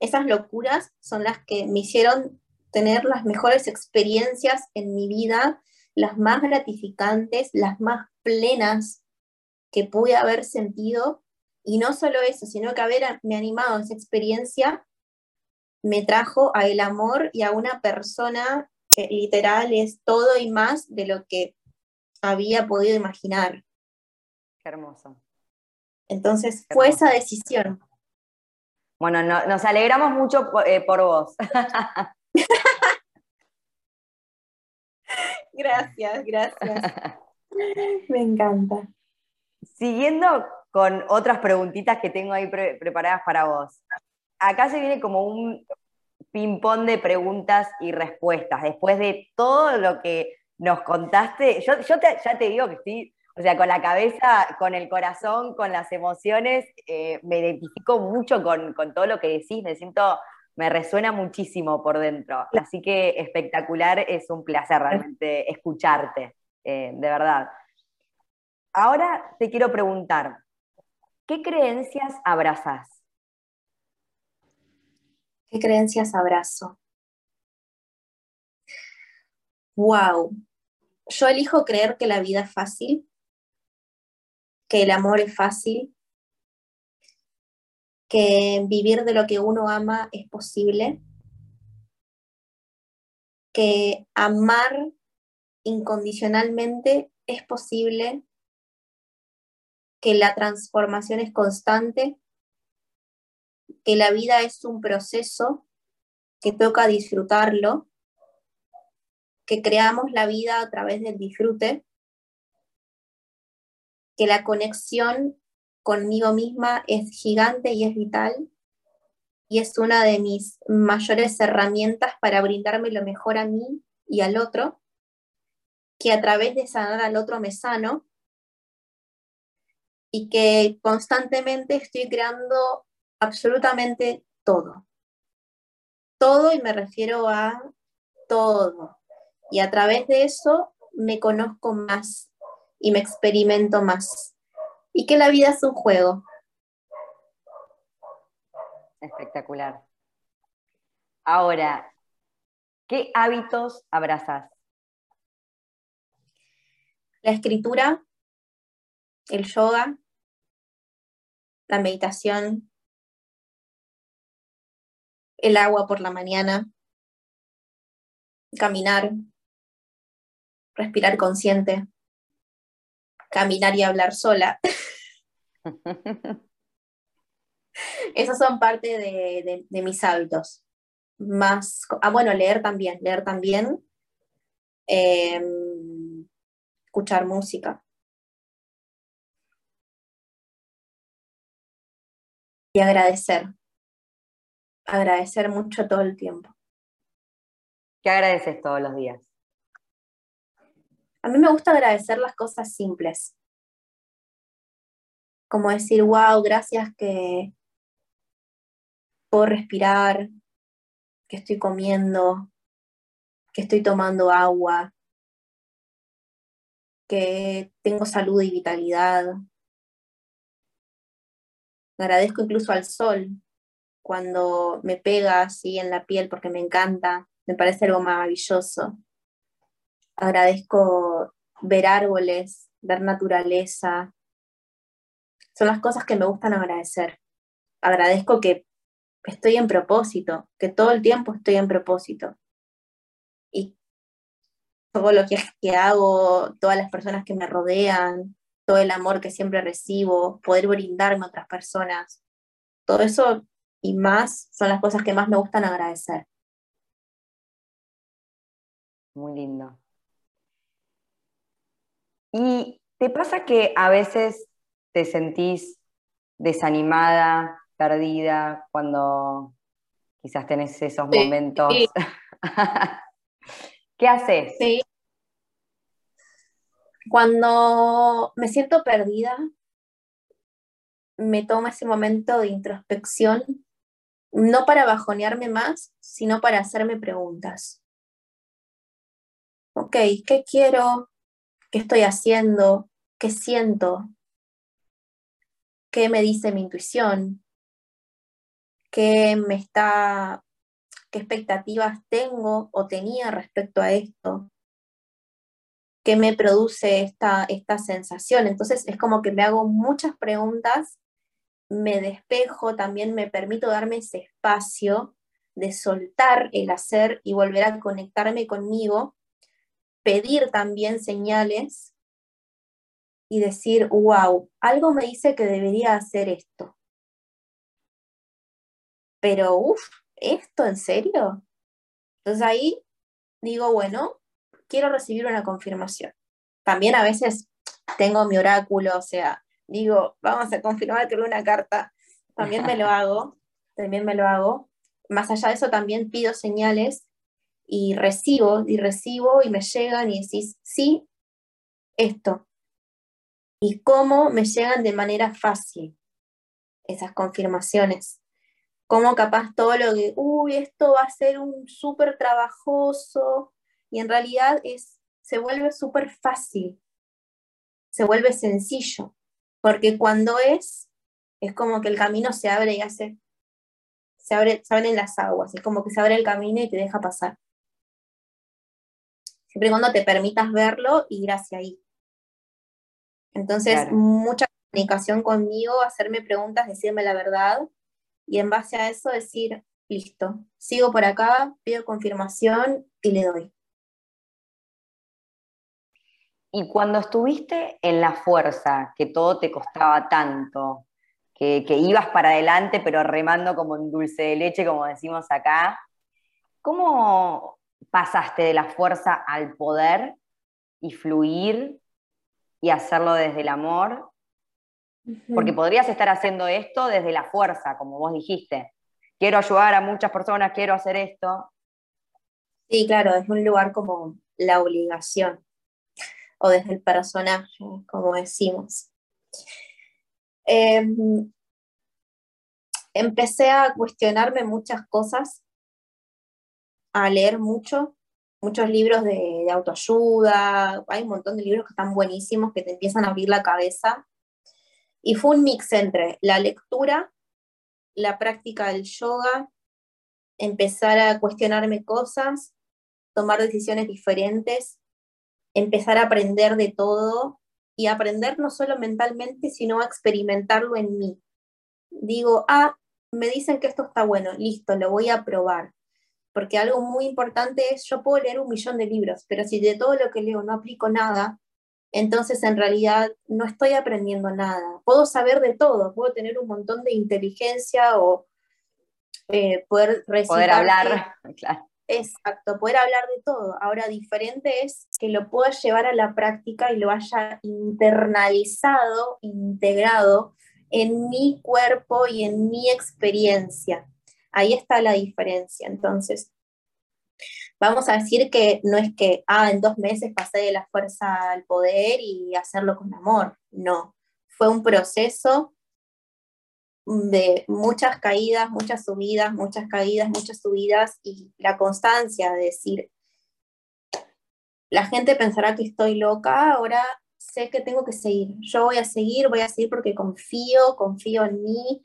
esas locuras son las que me hicieron tener las mejores experiencias en mi vida, las más gratificantes, las más plenas que pude haber sentido. Y no solo eso, sino que haberme animado a esa experiencia me trajo a el amor y a una persona que literal es todo y más de lo que había podido imaginar. Qué hermoso. Entonces fue esa decisión. Bueno, nos alegramos mucho eh, por, vos. gracias, gracias. Me encanta. Siguiendo con otras preguntitas que tengo ahí preparadas para vos. Acá se viene como un ping-pong de preguntas y respuestas. Después de todo lo que nos contaste, yo, ya te digo que estoy o sea, con la cabeza, con el corazón, con las emociones, eh, me identifico mucho con, todo lo que decís, me siento, me resuena muchísimo por dentro. Así que espectacular, es un placer realmente escucharte, eh, de verdad. Ahora te quiero preguntar, ¿qué creencias abrazas? ¿Qué creencias abrazo? Wow. Yo elijo creer que la vida es fácil que el amor es fácil, que vivir de lo que uno ama es posible, que amar incondicionalmente es posible, que la transformación es constante, que la vida es un proceso, que toca disfrutarlo, que creamos la vida a través del disfrute que la conexión conmigo misma es gigante y es vital y es una de mis mayores herramientas para brindarme lo mejor a mí y al otro, que a través de sanar al otro me sano y que constantemente estoy creando absolutamente todo. Todo y me refiero a todo. Y a través de eso me conozco más y me experimento más. Y que la vida es un juego. Espectacular. Ahora, ¿qué hábitos abrazas? La escritura, el yoga, la meditación, el agua por la mañana, caminar, respirar consciente, caminar y hablar sola. Esos son parte de, mis hábitos. Más, ah, bueno, leer también, leer también. Em, escuchar música. Y agradecer. Agradecer mucho todo el tiempo. ¿Qué agradeces todos los días? A mí me gusta agradecer las cosas simples. Como decir, wow, gracias que puedo respirar, que estoy comiendo, que estoy tomando agua, que tengo salud y vitalidad. Agradezco incluso al sol cuando me pega así en la piel porque me encanta, me parece algo maravilloso. Agradezco ver árboles, ver naturaleza. Son las cosas que me gustan agradecer. Agradezco que estoy en propósito, que todo el tiempo estoy en propósito. Y todo lo que, hago, todas las personas que me rodean, todo el amor que siempre recibo, poder brindarme a otras personas, todo eso y más son las cosas que más me gustan agradecer. Muy lindo. ¿Y te pasa que a veces te sentís desanimada, perdida, cuando quizás tenés esos momentos? ¿Qué haces? Sí. Cuando me siento perdida, me tomo ese momento de introspección, no para bajonearme más, sino para hacerme preguntas. Ok, ¿qué quiero? ¿Qué estoy haciendo? ¿Qué siento? ¿Qué me dice mi intuición? ¿Qué me está, qué expectativas tengo o tenía respecto a esto? qué me produce esta, esta sensación. Entonces es como que me hago muchas preguntas, me despejo, también me permito darme ese espacio de soltar el hacer y volver a conectarme conmigo, pedir también señales y decir, wow, algo me dice que debería hacer esto. Pero, uff, ¿esto en serio? Entonces ahí digo, bueno, quiero recibir una confirmación. También a veces tengo mi oráculo, o sea, digo, vamos a confirmar con una carta, también me lo hago, también me lo hago. Más allá de eso, también pido señales y recibo, y recibo, y me llegan y decís, sí, esto. Y cómo me llegan de manera fácil esas confirmaciones. Cómo capaz todo lo que, uy, esto va a ser un súper trabajoso, y en realidad es, se vuelve súper fácil, se vuelve sencillo, porque cuando es, es como que el camino se abre y hace, se, abre, se abren las aguas, es como que se abre el camino y te deja pasar. Siempre y cuando te permitas verlo y ir hacia ahí. Entonces, mucha comunicación conmigo, hacerme preguntas, decirme la verdad y en base a eso decir, listo, sigo por acá, pido confirmación y le doy. Y cuando estuviste en la fuerza, que todo te costaba tanto, que, ibas para adelante pero remando como en dulce de leche, como decimos acá, ¿cómo pasaste de la fuerza al poder y fluir y hacerlo desde el amor? Porque podrías estar haciendo esto desde la fuerza, como vos dijiste. Quiero ayudar a muchas personas, quiero hacer esto. Sí, claro, es un lugar como la obligación o desde el personaje, como decimos. Em, empecé a cuestionarme muchas cosas, a leer mucho, muchos libros de, autoayuda, hay un montón de libros que están buenísimos, que te empiezan a abrir la cabeza. Y fue un mix entre la lectura, la práctica del yoga, empezar a cuestionarme cosas, tomar decisiones diferentes, empezar a aprender de todo y aprender no solo mentalmente, sino a experimentarlo en mí. Digo, ah, me dicen que esto está bueno, listo, lo voy a probar. Porque algo muy importante es, yo puedo leer un millón de libros, pero si de todo lo que leo no aplico nada, entonces en realidad no estoy aprendiendo nada. Puedo saber de todo, puedo tener un montón de inteligencia o eh, poder Poder hablar, claro. Exacto, poder hablar de todo. Ahora, diferente es que lo pueda llevar a la práctica y lo haya internalizado, integrado en mi cuerpo y en mi experiencia. Ahí está la diferencia. Entonces, vamos a decir que no es que, ah, en dos meses pasé de la fuerza al poder y hacerlo con amor. No, fue un proceso de muchas caídas, muchas subidas, muchas caídas, muchas subidas y la constancia de decir, la gente pensará que estoy loca, ahora sé que tengo que seguir. Yo voy a seguir, voy a seguir porque confío, confío en mí,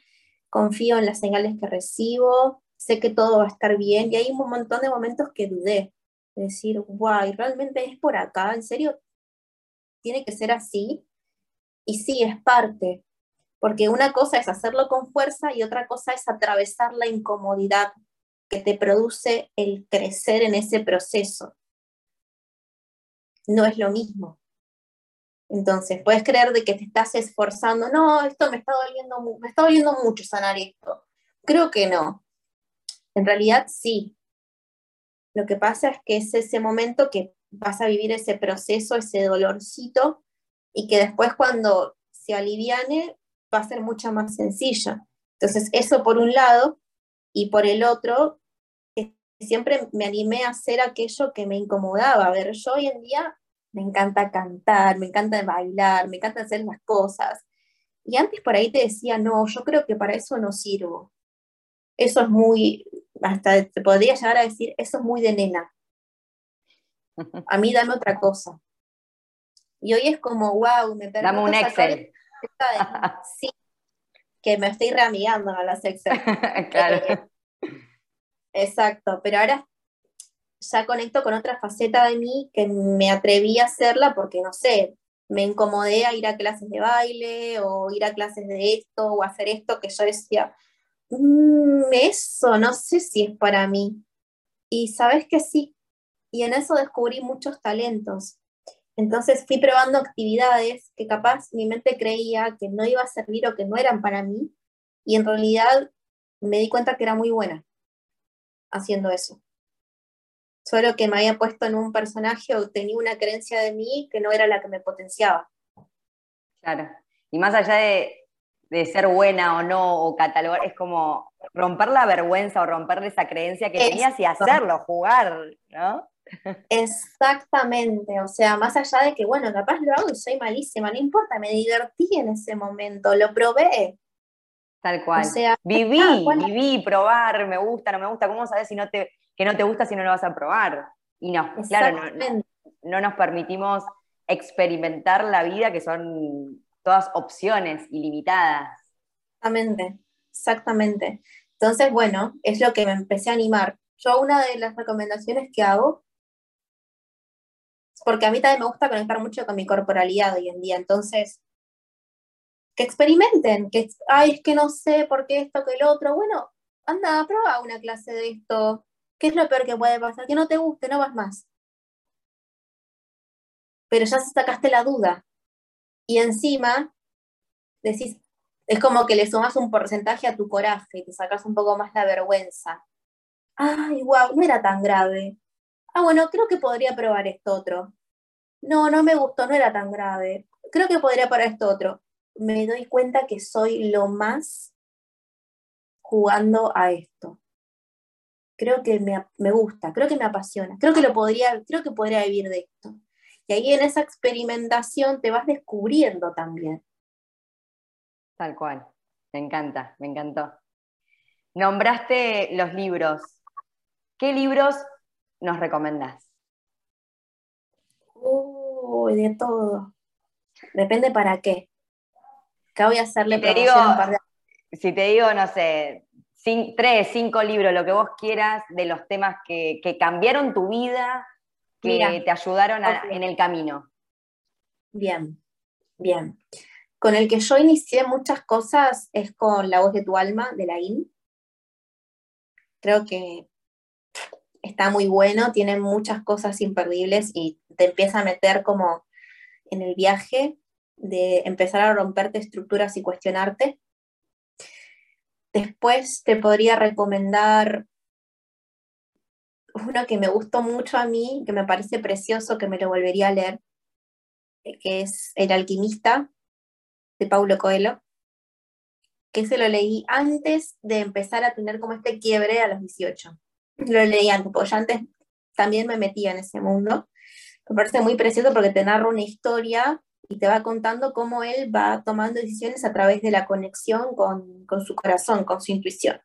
confío en las señales que recibo, sé que todo va a estar bien y hay un montón de momentos que dudé, de decir, guay, realmente es por acá, en serio, tiene que ser así. Y sí, es parte, porque una cosa es hacerlo con fuerza y otra cosa es atravesar la incomodidad que te produce el crecer en ese proceso. No es lo mismo. Entonces, puedes creer de que te estás esforzando, no, esto me está doliendo, mucho sanar esto. Creo que no. En realidad sí. Lo que pasa es que es ese momento que vas a vivir ese proceso, ese dolorcito, y que después cuando se aliviane, va a ser mucho más sencillo. Entonces, eso por un lado, y por el otro, siempre me animé a hacer aquello que me incomodaba. A ver, yo hoy en día me encanta cantar, me encanta bailar, me encanta hacer las cosas. Y antes por ahí te decía, no, yo creo que para eso no sirvo. Eso es muy, hasta te podría llegar a decir, eso es muy de nena. A mí dame otra cosa. Y hoy es como, wow, me Dame un Excel. sí, que me estoy reamigando a la sexo. claro. Eh, exacto, pero ahora ya conecto con otra faceta de mí que me atreví a hacerla porque, no sé, me incomodé a ir a clases de baile o ir a clases de esto o hacer esto que yo decía, mm, eso no sé si es para mí. Y sabes que sí. Y en eso descubrí muchos talentos. Entonces fui probando actividades que capaz mi mente creía que no iba a servir o que no eran para mí, y en realidad me di cuenta que era muy buena haciendo eso. Solo que me había puesto en un personaje o tenía una creencia de mí que no era la que me potenciaba. Claro. Y más allá de, de ser buena o no, o catalogar, es como romper la vergüenza o romper esa creencia que tenías y hacerlo, jugar, ¿no? Exactamente, o sea, más allá de que, bueno, capaz lo hago y soy malísima, no importa, me divertí en ese momento, lo probé. Tal cual. O sea, viví, ah, viví, probar, me gusta, no me gusta, ¿cómo sabes si no te, que no te gusta si no lo vas a probar? Y no, claro, no, no nos permitimos experimentar la vida, que son todas opciones ilimitadas. Exactamente, exactamente. Entonces, bueno, es lo que me empecé a animar. Yo una de las recomendaciones que hago porque a mí también me gusta conectar mucho con mi corporalidad hoy en día, entonces, experimenten, que, ay, es que no sé por qué esto, que el otro, bueno, anda, prueba una clase de esto, ¿qué es lo peor que puede pasar? Que no te guste, no vas más. Pero ya sacaste la duda. Y encima, decís, es como que le sumas un porcentaje a tu coraje y te sacas un poco más la vergüenza. Ay, wow, no era tan grave ah, bueno, creo que podría probar esto otro. No, no me gustó, no era tan grave. Creo que podría probar esto otro. Me doy cuenta que soy lo más jugando a esto. Creo que me, me gusta, creo que me apasiona, creo que lo podría, creo que podría vivir de esto. Y ahí en esa experimentación te vas descubriendo también. Tal cual. Me encanta, me encantó. Nombraste los libros. ¿Qué libros nos recomendás? Uy, de todo. Depende para qué. ¿Qué voy a hacerle si te digo, Si te digo, no sé, tres, cinco libros, lo que vos quieras, de los temas que, cambiaron tu vida, que te ayudaron en el camino. Bien, bien. Con el que yo inicié muchas cosas es con La voz de tu alma, de la IN. Creo que está muy bueno, tiene muchas cosas imperdibles y te empieza a meter como en el viaje de empezar a romperte estructuras y cuestionarte. Después te podría recomendar uno que me gustó mucho a mí, que me parece precioso, que me lo volvería a leer, que es El alquimista de Paulo Coelho, que se lo leí antes de empezar a tener como este quiebre a los 18. Lo leí antes, porque yo antes también me metía en ese mundo. Me parece muy precioso porque te narra una historia y te va contando cómo él va tomando decisiones a través de la conexión con, con su corazón, con su intuición.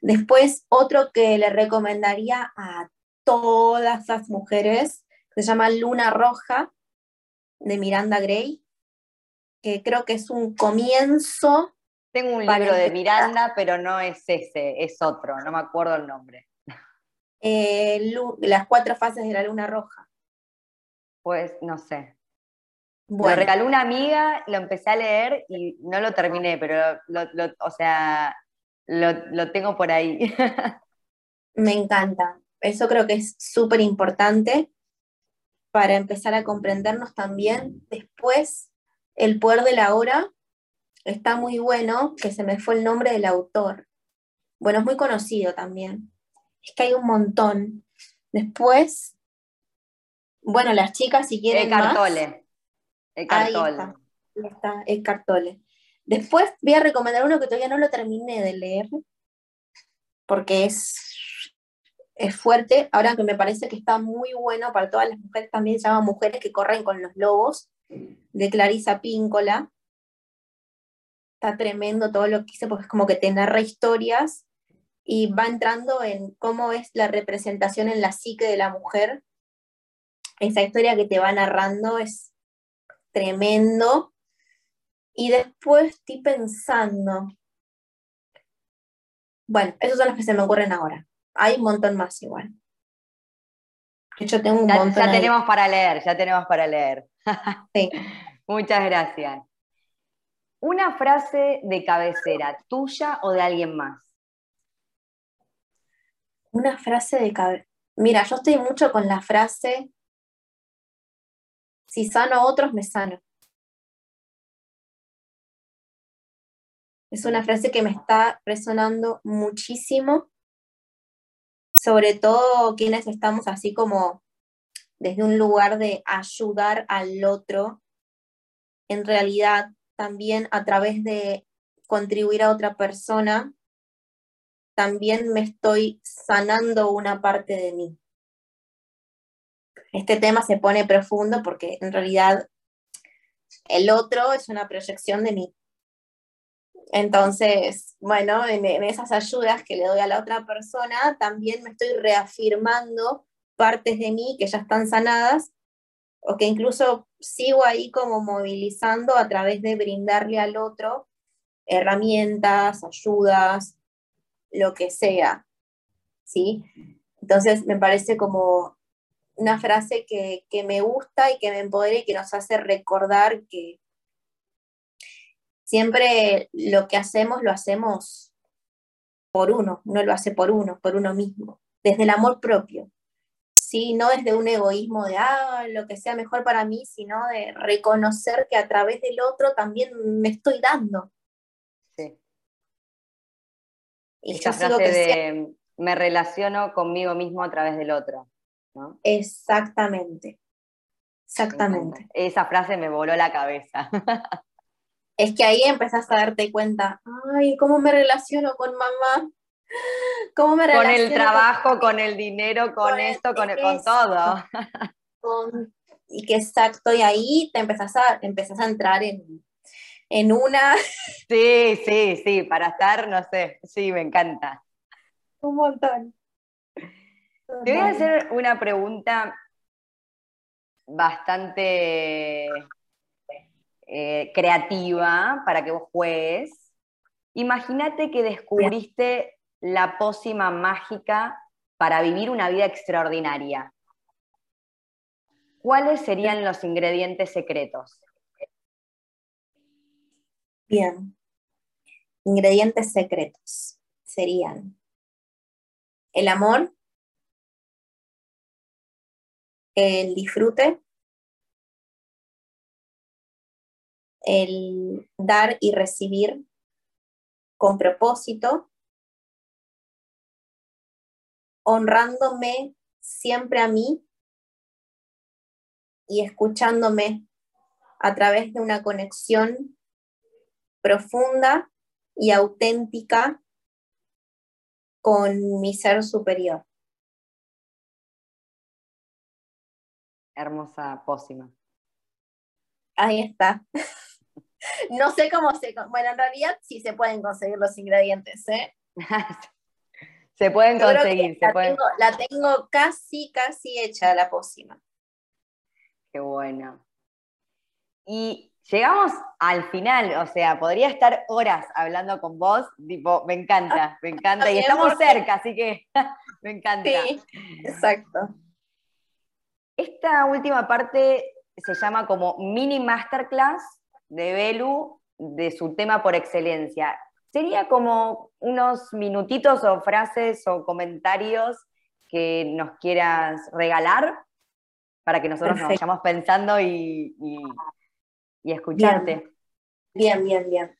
Después, otro que le recomendaría a todas las mujeres, se llama Luna Roja, de Miranda Gray, que creo que es un comienzo. Tengo un libro de Miranda, pero no es ese, es otro, no me acuerdo el nombre. Eh, las cuatro fases de la luna roja. Pues no sé. Lo regaló una amiga, lo empecé a leer y no lo terminé, pero o sea, lo, tengo por ahí. Me encanta. Eso creo que es súper importante para empezar a comprendernos también. Después, El poder de la hora está muy bueno, que se me fue el nombre del autor. Bueno, es muy conocido también. Es que hay un montón. Después, bueno, las chicas si quieren. El cartole. Cartole. Ahí está, cartole. Después voy a recomendar uno que todavía no lo terminé de leer, porque es, es fuerte. Ahora que me parece que está muy bueno para todas las mujeres, también se llama Mujeres que corren con los lobos, de Clarisa Píncola. Está tremendo todo lo que hice, porque es como que te narra historias y va entrando en cómo es la representación en la psique de la mujer. Esa historia que te va narrando es tremendo y después estoy pensando, bueno, esos son los que se me ocurren ahora. Hay un montón más igual. Yo tengo un ya, montón. Ya tenemos para leer, ya tenemos para leer. Sí. Muchas gracias. Una frase de cabecera, tuya o de alguien más. Una frase de cabecera. Mira, yo estoy mucho con la frase, si sano a otros, me sano. Es una frase que me está resonando muchísimo, sobre todo quienes estamos así como desde un lugar de ayudar al otro, en realidad también a través de contribuir a otra persona, también me estoy sanando una parte de mí. Este tema se pone profundo porque en realidad el otro es una proyección de mí. Entonces, bueno, en, esas ayudas que le doy a la otra persona, también me estoy reafirmando partes de mí que ya están sanadas o que incluso sigo ahí como movilizando a través de brindarle al otro herramientas, ayudas, lo que sea. ¿Sí? Entonces me parece como una frase que, que me gusta y que me empodera y que nos hace recordar que, siempre lo que hacemos lo hacemos por uno, uno lo hace por uno, por uno mismo, desde el amor propio. ¿sí? No desde un egoísmo de, ah, lo que sea mejor para mí, sino de reconocer que a través del otro también me estoy dando. Sí. Y Esa frase de, me relaciono conmigo mismo a través del otro. ¿No? Exactamente. Exactamente. Esa frase me voló la cabeza. es que ahí empezás a darte cuenta, ay, ¿cómo me relaciono con mamá? ¿Cómo me con el trabajo, con, el dinero, con, esto, con, con, todo. y que exacto, y ahí te empezás a, empezás a entrar en, en una. Sí, sí, sí, para estar, no sé, sí, me encanta. Un montón. Te voy a hacer una pregunta bastante eh, creativa para que vos juegues. Imagínate que descubriste la pócima mágica para vivir una vida extraordinaria. ¿Cuáles serían los ingredientes secretos? Bien. Ingredientes secretos serían el amor, el disfrute, el dar y recibir con propósito, honrándome siempre a mí y escuchándome a través de una conexión profunda y auténtica con mi ser superior. Hermosa pócima. Ahí está. No sé cómo se... Bueno, en realidad sí se pueden conseguir los ingredientes, ¿eh? se pueden conseguir. la, Tengo, la tengo casi, casi hecha la pócima. Qué bueno. Y llegamos al final, o sea, podría estar horas hablando con vos, tipo, me encanta, me encanta, y estamos cerca, así que me encanta. Sí, exacto. Esta última parte se llama como mini masterclass de Belu de su tema por excelencia. Sería como unos minutitos o frases o comentarios que nos quieras regalar para que nosotros nos vayamos pensando y, escucharte. Bien. bien, bien,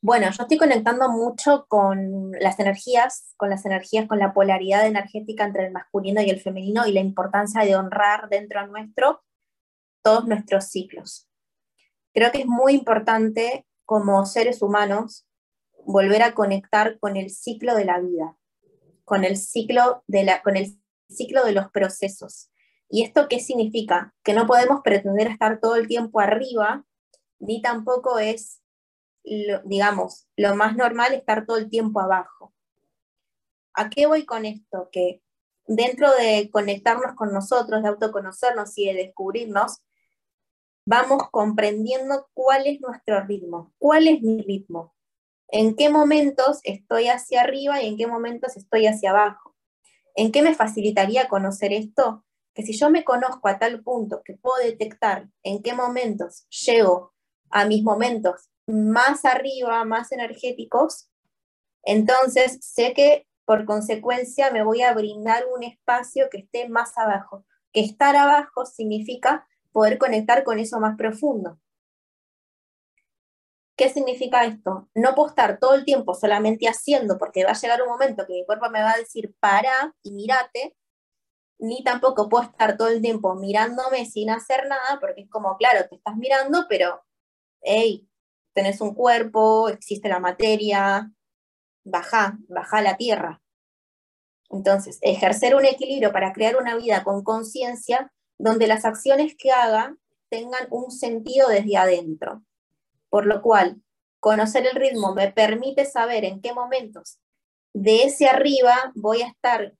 Bueno, yo estoy conectando mucho con las energías, con las energías, con la polaridad energética entre el masculino y el femenino y la importancia de honrar dentro de nuestro todos nuestros ciclos. Creo que es muy importante como seres humanos volver a conectar con el ciclo de la vida, con el ciclo de, la, con el ciclo de los procesos. ¿Y esto qué significa? Que no podemos pretender estar todo el tiempo arriba, ni tampoco es, digamos, lo más normal estar todo el tiempo abajo. ¿A qué voy con esto? Que dentro de conectarnos con nosotros, de autoconocernos y de descubrirnos, vamos comprendiendo cuál es nuestro ritmo, cuál es mi ritmo, en qué momentos estoy hacia arriba y en qué momentos estoy hacia abajo. ¿En qué me facilitaría conocer esto? que si yo me conozco a tal punto que puedo detectar en qué momentos llego a mis momentos más arriba, más energéticos, entonces sé que por consecuencia me voy a brindar un espacio que esté más abajo. Que estar abajo significa poder conectar con eso más profundo. ¿Qué significa esto? No puedo estar todo el tiempo solamente haciendo, porque va a llegar un momento que mi cuerpo me va a decir, para y mírate, ni tampoco puedo estar todo el tiempo mirándome sin hacer nada, porque es como, claro, te estás mirando, pero, hey, tenés un cuerpo, existe la materia, baja, baja la tierra. Entonces, ejercer un equilibrio para crear una vida con conciencia donde las acciones que haga tengan un sentido desde adentro. Por lo cual, conocer el ritmo me permite saber en qué momentos de ese arriba voy a estar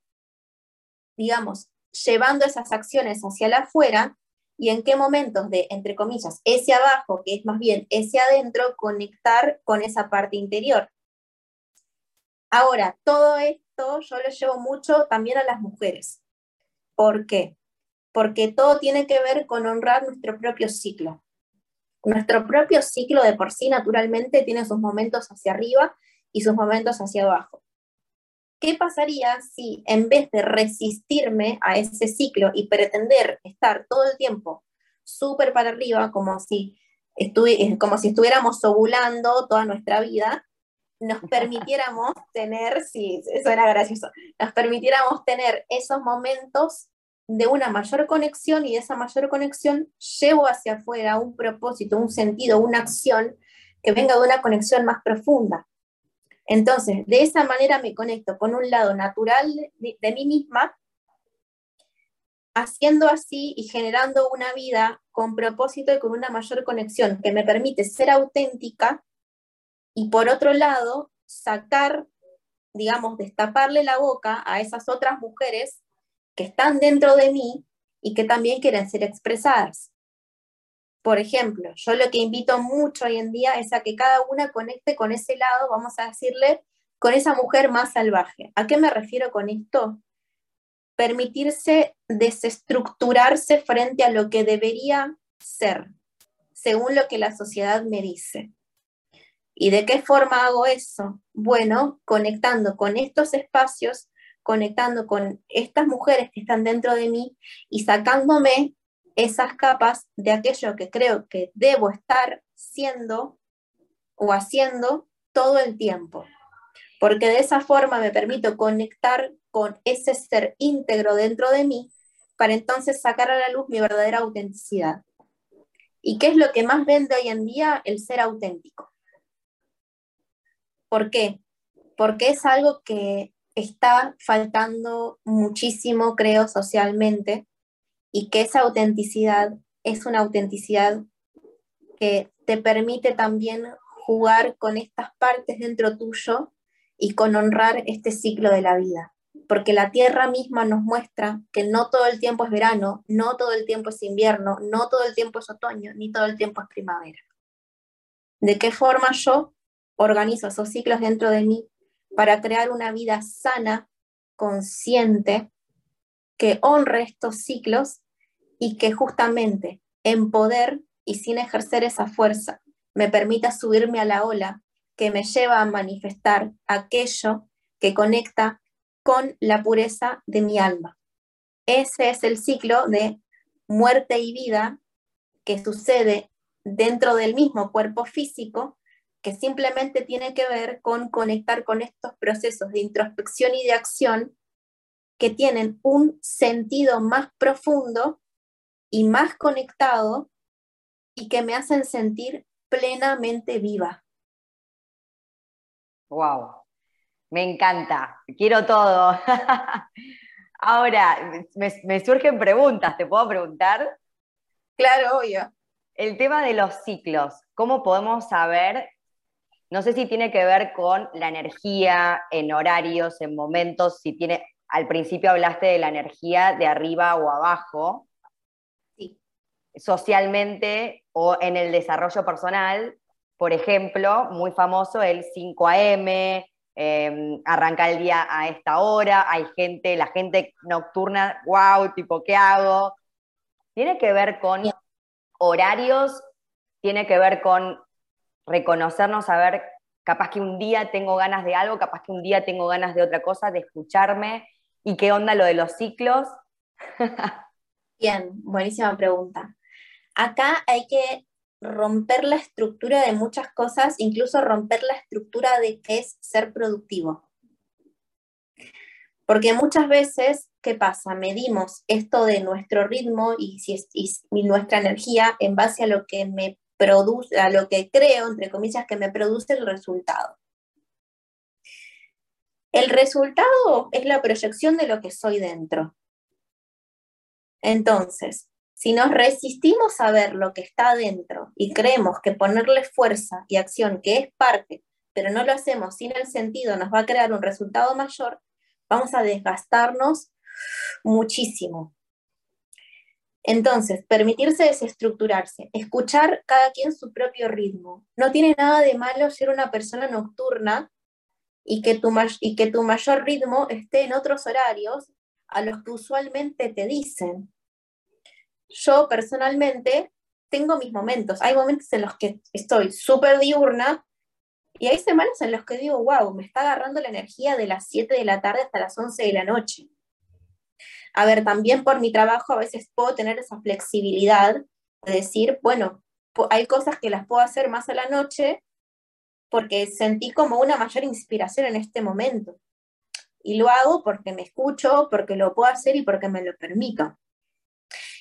digamos, llevando esas acciones hacia la afuera y en qué momentos de, entre comillas, ese abajo, que es más bien ese adentro, conectar con esa parte interior. Ahora, todo esto yo lo llevo mucho también a las mujeres. ¿Por qué? Porque todo tiene que ver con honrar nuestro propio ciclo. Nuestro propio ciclo de por sí naturalmente tiene sus momentos hacia arriba y sus momentos hacia abajo. ¿Qué pasaría si en vez de resistirme a ese ciclo y pretender estar todo el tiempo súper para arriba, como si, como si estuviéramos ovulando toda nuestra vida, nos permitiéramos tener, sí, suena gracioso, nos permitiéramos tener esos momentos de una mayor conexión y de esa mayor conexión llevo hacia afuera un propósito, un sentido, una acción que venga de una conexión más profunda. Entonces, de esa manera me conecto con un lado natural de, mí misma, haciendo así y generando una vida con propósito y con una mayor conexión que me permite ser auténtica y por otro lado sacar, digamos, destaparle la boca a esas otras mujeres que están dentro de mí y que también quieren ser expresadas. Por ejemplo, yo lo que invito mucho hoy en día es a que cada una conecte con ese lado, vamos a decirle, con esa mujer más salvaje. ¿A qué me refiero con esto? Permitirse desestructurarse frente a lo que debería ser, según lo que la sociedad me dice. ¿Y de qué forma hago eso? Bueno, conectando con estos espacios, conectando con estas mujeres que están dentro de mí y sacándome esas capas de aquello que creo que debo estar siendo o haciendo todo el tiempo. Porque de esa forma me permito conectar con ese ser íntegro dentro de mí para entonces sacar a la luz mi verdadera autenticidad. ¿Y qué es lo que más vende hoy en día? El ser auténtico. ¿Por qué? Porque es algo que está faltando muchísimo, creo, socialmente, y que esa autenticidad es una autenticidad que te permite también jugar con estas partes dentro tuyo y con honrar este ciclo de la vida. Porque la tierra misma nos muestra que no todo el tiempo es verano, no todo el tiempo es invierno, no todo el tiempo es otoño, ni todo el tiempo es primavera. ¿De qué forma yo organizo esos ciclos dentro de mí para crear una vida sana, consciente, que honre estos ciclos y que justamente en poder y sin ejercer esa fuerza me permita subirme a la ola que me lleva a manifestar aquello que conecta con la pureza de mi alma. Ese es el ciclo de muerte y vida que sucede dentro del mismo cuerpo físico, que simplemente tiene que ver con conectar con estos procesos de introspección y de acción que tienen un sentido más profundo y más conectado y que me hacen sentir plenamente viva. Wow, me encanta, quiero todo. Ahora, me, me, surgen preguntas, ¿te puedo preguntar? Claro, obvio. El tema de los ciclos, ¿cómo podemos saber? No sé si tiene que ver con la energía en horarios, en momentos, si tiene, al principio hablaste de la energía de arriba o abajo, socialmente o en el desarrollo personal, por ejemplo, muy famoso el 5 AM, em, arranca el día a esta hora, hay gente, la gente nocturna, wow, tipo, ¿qué hago? Tiene que ver con horarios, tiene que ver con reconocernos, saber, capaz que un día tengo ganas de algo, capaz que un día tengo ganas de otra cosa, de escucharme, y qué onda lo de los ciclos. Bien, buenísima pregunta. Acá hay que romper la estructura de muchas cosas, incluso romper la estructura de qué es ser productivo. Porque muchas veces, ¿qué pasa? Medimos esto de nuestro ritmo y, si y nuestra energía en base a lo que me produce, a lo que creo, entre comillas, que me produce el resultado. El resultado es la proyección de lo que soy dentro. Entonces, si nos resistimos a ver lo que está dentro y creemos que ponerle fuerza y acción, que es parte, pero no lo hacemos sin el sentido, nos va a crear un resultado mayor, vamos a desgastarnos muchísimo. Entonces, permitirse desestructurarse, escuchar cada quien su propio ritmo. No tiene nada de malo ser una persona nocturna y que tu, y que tu mayor ritmo esté en otros horarios a los que usualmente te dicen yo personalmente tengo mis momentos. Hay momentos en los que estoy súper diurna y hay semanas en los que digo, wow, me está agarrando la energía de las 7 de la tarde hasta las 11 de la noche. A ver, también por mi trabajo a veces puedo tener esa flexibilidad de decir, bueno, hay cosas que las puedo hacer más a la noche porque sentí como una mayor inspiración en este momento. Y lo hago porque me escucho, porque lo puedo hacer y porque me lo permito.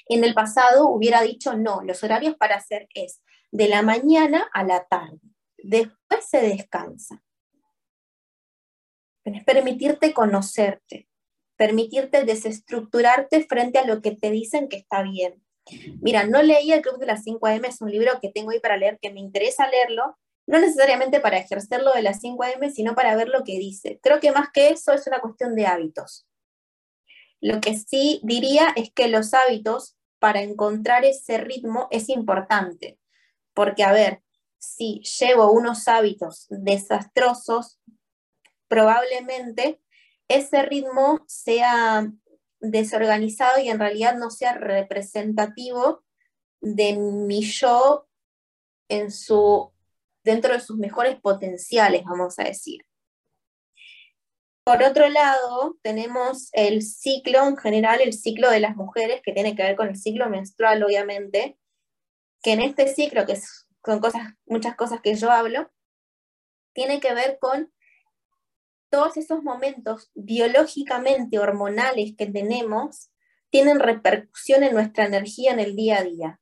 En el pasado hubiera dicho, no, los horarios para hacer es de la mañana a la tarde. Después se descansa. Es permitirte conocerte. permitirte desestructurarte frente a lo que te dicen que está bien. Mira, no leí El Club de las 5 AM, es un libro que tengo ahí para leer, que me interesa leerlo, no necesariamente para ejercerlo de las 5 AM, sino para ver lo que dice. Creo que más que eso es una cuestión de hábitos. Lo que sí diría es que los hábitos para encontrar ese ritmo es importante, porque a ver, si llevo unos hábitos desastrosos, probablemente ese ritmo sea desorganizado y en realidad no sea representativo de mi yo en su, dentro de sus mejores potenciales, vamos a decir. Por otro lado, tenemos el ciclo en general, el ciclo de las mujeres, que tiene que ver con el ciclo menstrual, obviamente, que en este ciclo, que son cosas, muchas cosas que yo hablo, tiene que ver con todos esos momentos biológicamente hormonales que tenemos tienen repercusión en nuestra energía en el día a día.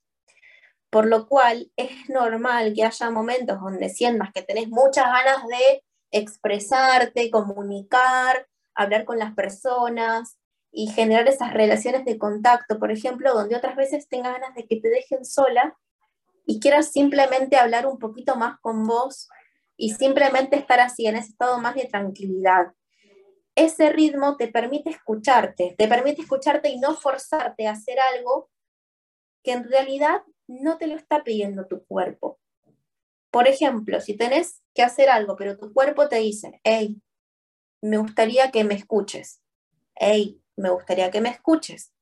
Por lo cual es normal que haya momentos donde sientas que tenés muchas ganas de expresarte, comunicar, hablar con las personas y generar esas relaciones de contacto, por ejemplo, donde otras veces tengas ganas de que te dejen sola y quieras simplemente hablar un poquito más con vos y simplemente estar así en ese estado más de tranquilidad. Ese ritmo te permite escucharte, te permite escucharte y no forzarte a hacer algo que en realidad no te lo está pidiendo tu cuerpo. Por ejemplo, si tenés que hacer algo, pero tu cuerpo te dice, hey, me gustaría que me escuches. Hey, me gustaría que me escuches.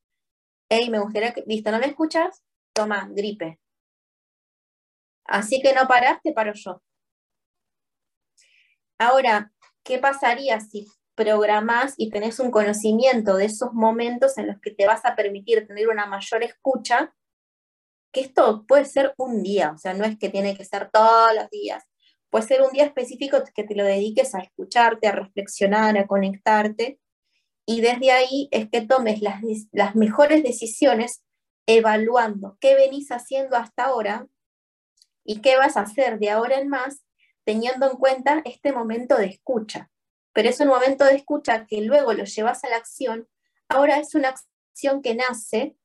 Hey, me gustaría que, listo, ¿no me escuchas? Toma, gripe. Así que no paraste, paro yo. Ahora, ¿qué pasaría si programás y tenés un conocimiento de esos momentos en los que te vas a permitir tener una mayor escucha? Que esto puede ser un día, o sea, no es que tiene que ser todos los días. Puede ser un día específico que te lo dediques a escucharte, a reflexionar, a conectarte. Y desde ahí es que tomes las, las mejores decisiones evaluando qué venís haciendo hasta ahora y qué vas a hacer de ahora en más teniendo en cuenta este momento de escucha. Pero es un momento de escucha que luego lo llevas a la acción. Ahora es una acción que nace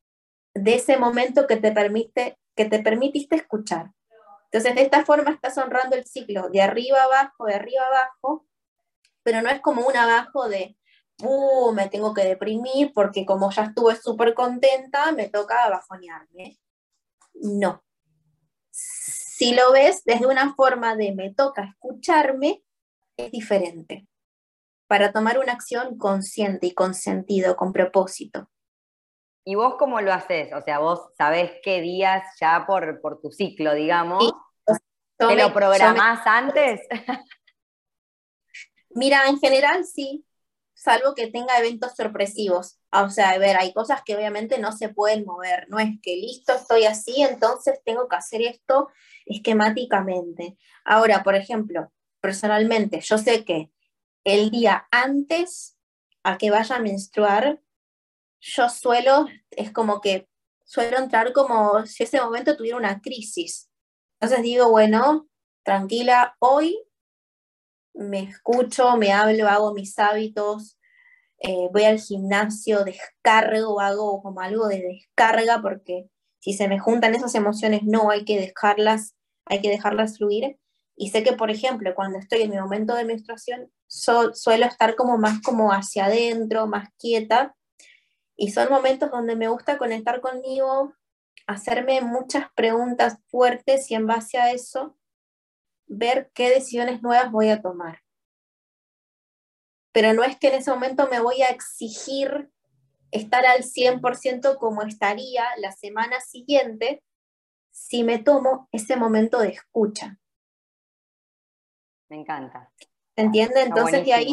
de ese momento que te, permite, que te permitiste escuchar. Entonces, de esta forma estás honrando el ciclo de arriba abajo, de arriba abajo, pero no es como un abajo de, uh, me tengo que deprimir porque como ya estuve súper contenta, me toca bajonearme. No, si lo ves desde una forma de me toca escucharme, es diferente. Para tomar una acción consciente y con sentido, con propósito. ¿Y vos cómo lo haces? O sea, vos sabés qué días ya por, por tu ciclo, digamos. ¿Te lo programás antes? Mira, en general sí, salvo que tenga eventos sorpresivos. O sea, a ver, hay cosas que obviamente no se pueden mover. No es que listo, estoy así, entonces tengo que hacer esto esquemáticamente. Ahora, por ejemplo, personalmente, yo sé que el día antes a que vaya a menstruar, yo suelo, es como que suelo entrar como si ese momento tuviera una crisis. Entonces digo, bueno, tranquila, hoy me escucho, me hablo, hago mis hábitos, eh, voy al gimnasio, descargo, hago como algo de descarga, porque si se me juntan esas emociones, no, hay que dejarlas, hay que dejarlas fluir. Y sé que, por ejemplo, cuando estoy en mi momento de menstruación, suelo estar como más como hacia adentro, más quieta. Y son momentos donde me gusta conectar conmigo, hacerme muchas preguntas fuertes y en base a eso, ver qué decisiones nuevas voy a tomar pero no es que en ese momento me voy a exigir estar al 100% como estaría la semana siguiente si me tomo ese momento de escucha. Me encanta. ¿Se entiende? Entonces de ahí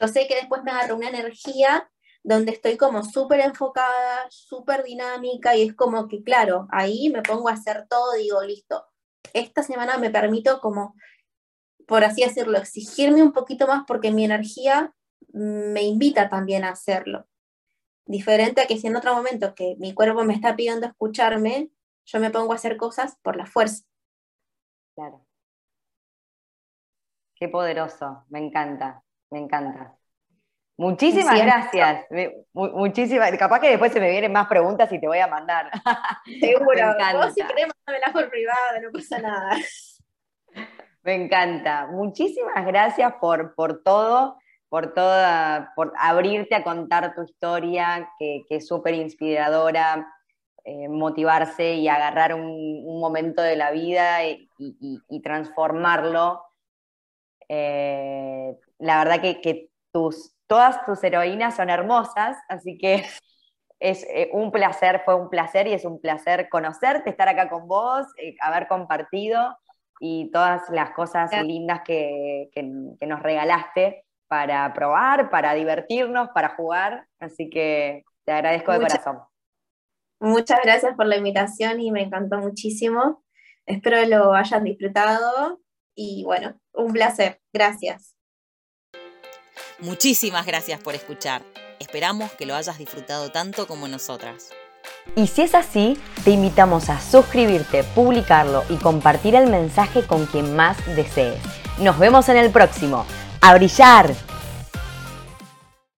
yo sé que después me agarro una energía donde estoy como súper enfocada, súper dinámica y es como que, claro, ahí me pongo a hacer todo, digo, listo, esta semana me permito como por así decirlo, exigirme un poquito más porque mi energía me invita también a hacerlo. Diferente a que si en otro momento que mi cuerpo me está pidiendo escucharme, yo me pongo a hacer cosas por la fuerza. Claro. Qué poderoso, me encanta, me encanta. Muchísimas gracias. Muchísimas. Capaz que después se me vienen más preguntas y te voy a mandar. Seguro. Vos si querés por privado, no pasa nada. Me encanta. Muchísimas gracias por, por todo, por toda, por abrirte a contar tu historia, que, es súper inspiradora, eh, motivarse y agarrar un, momento de la vida y, transformarlo. Eh, la verdad que, tus, todas tus heroínas son hermosas, así que es eh, un placer, fue un placer y es un placer conocerte, estar acá con vos, haber compartido y todas las cosas lindas que, nos regalaste para probar, para divertirnos, para jugar. Así que te agradezco de corazón. Muchas gracias por la invitación y me encantó muchísimo. Espero lo hayan disfrutado y bueno, un placer. Gracias. Muchísimas gracias por escuchar. Esperamos que lo hayas disfrutado tanto como nosotras. Y si es así, te invitamos a suscribirte, publicarlo y compartir el mensaje con quien más desees. Nos vemos en el próximo. ¡A brillar!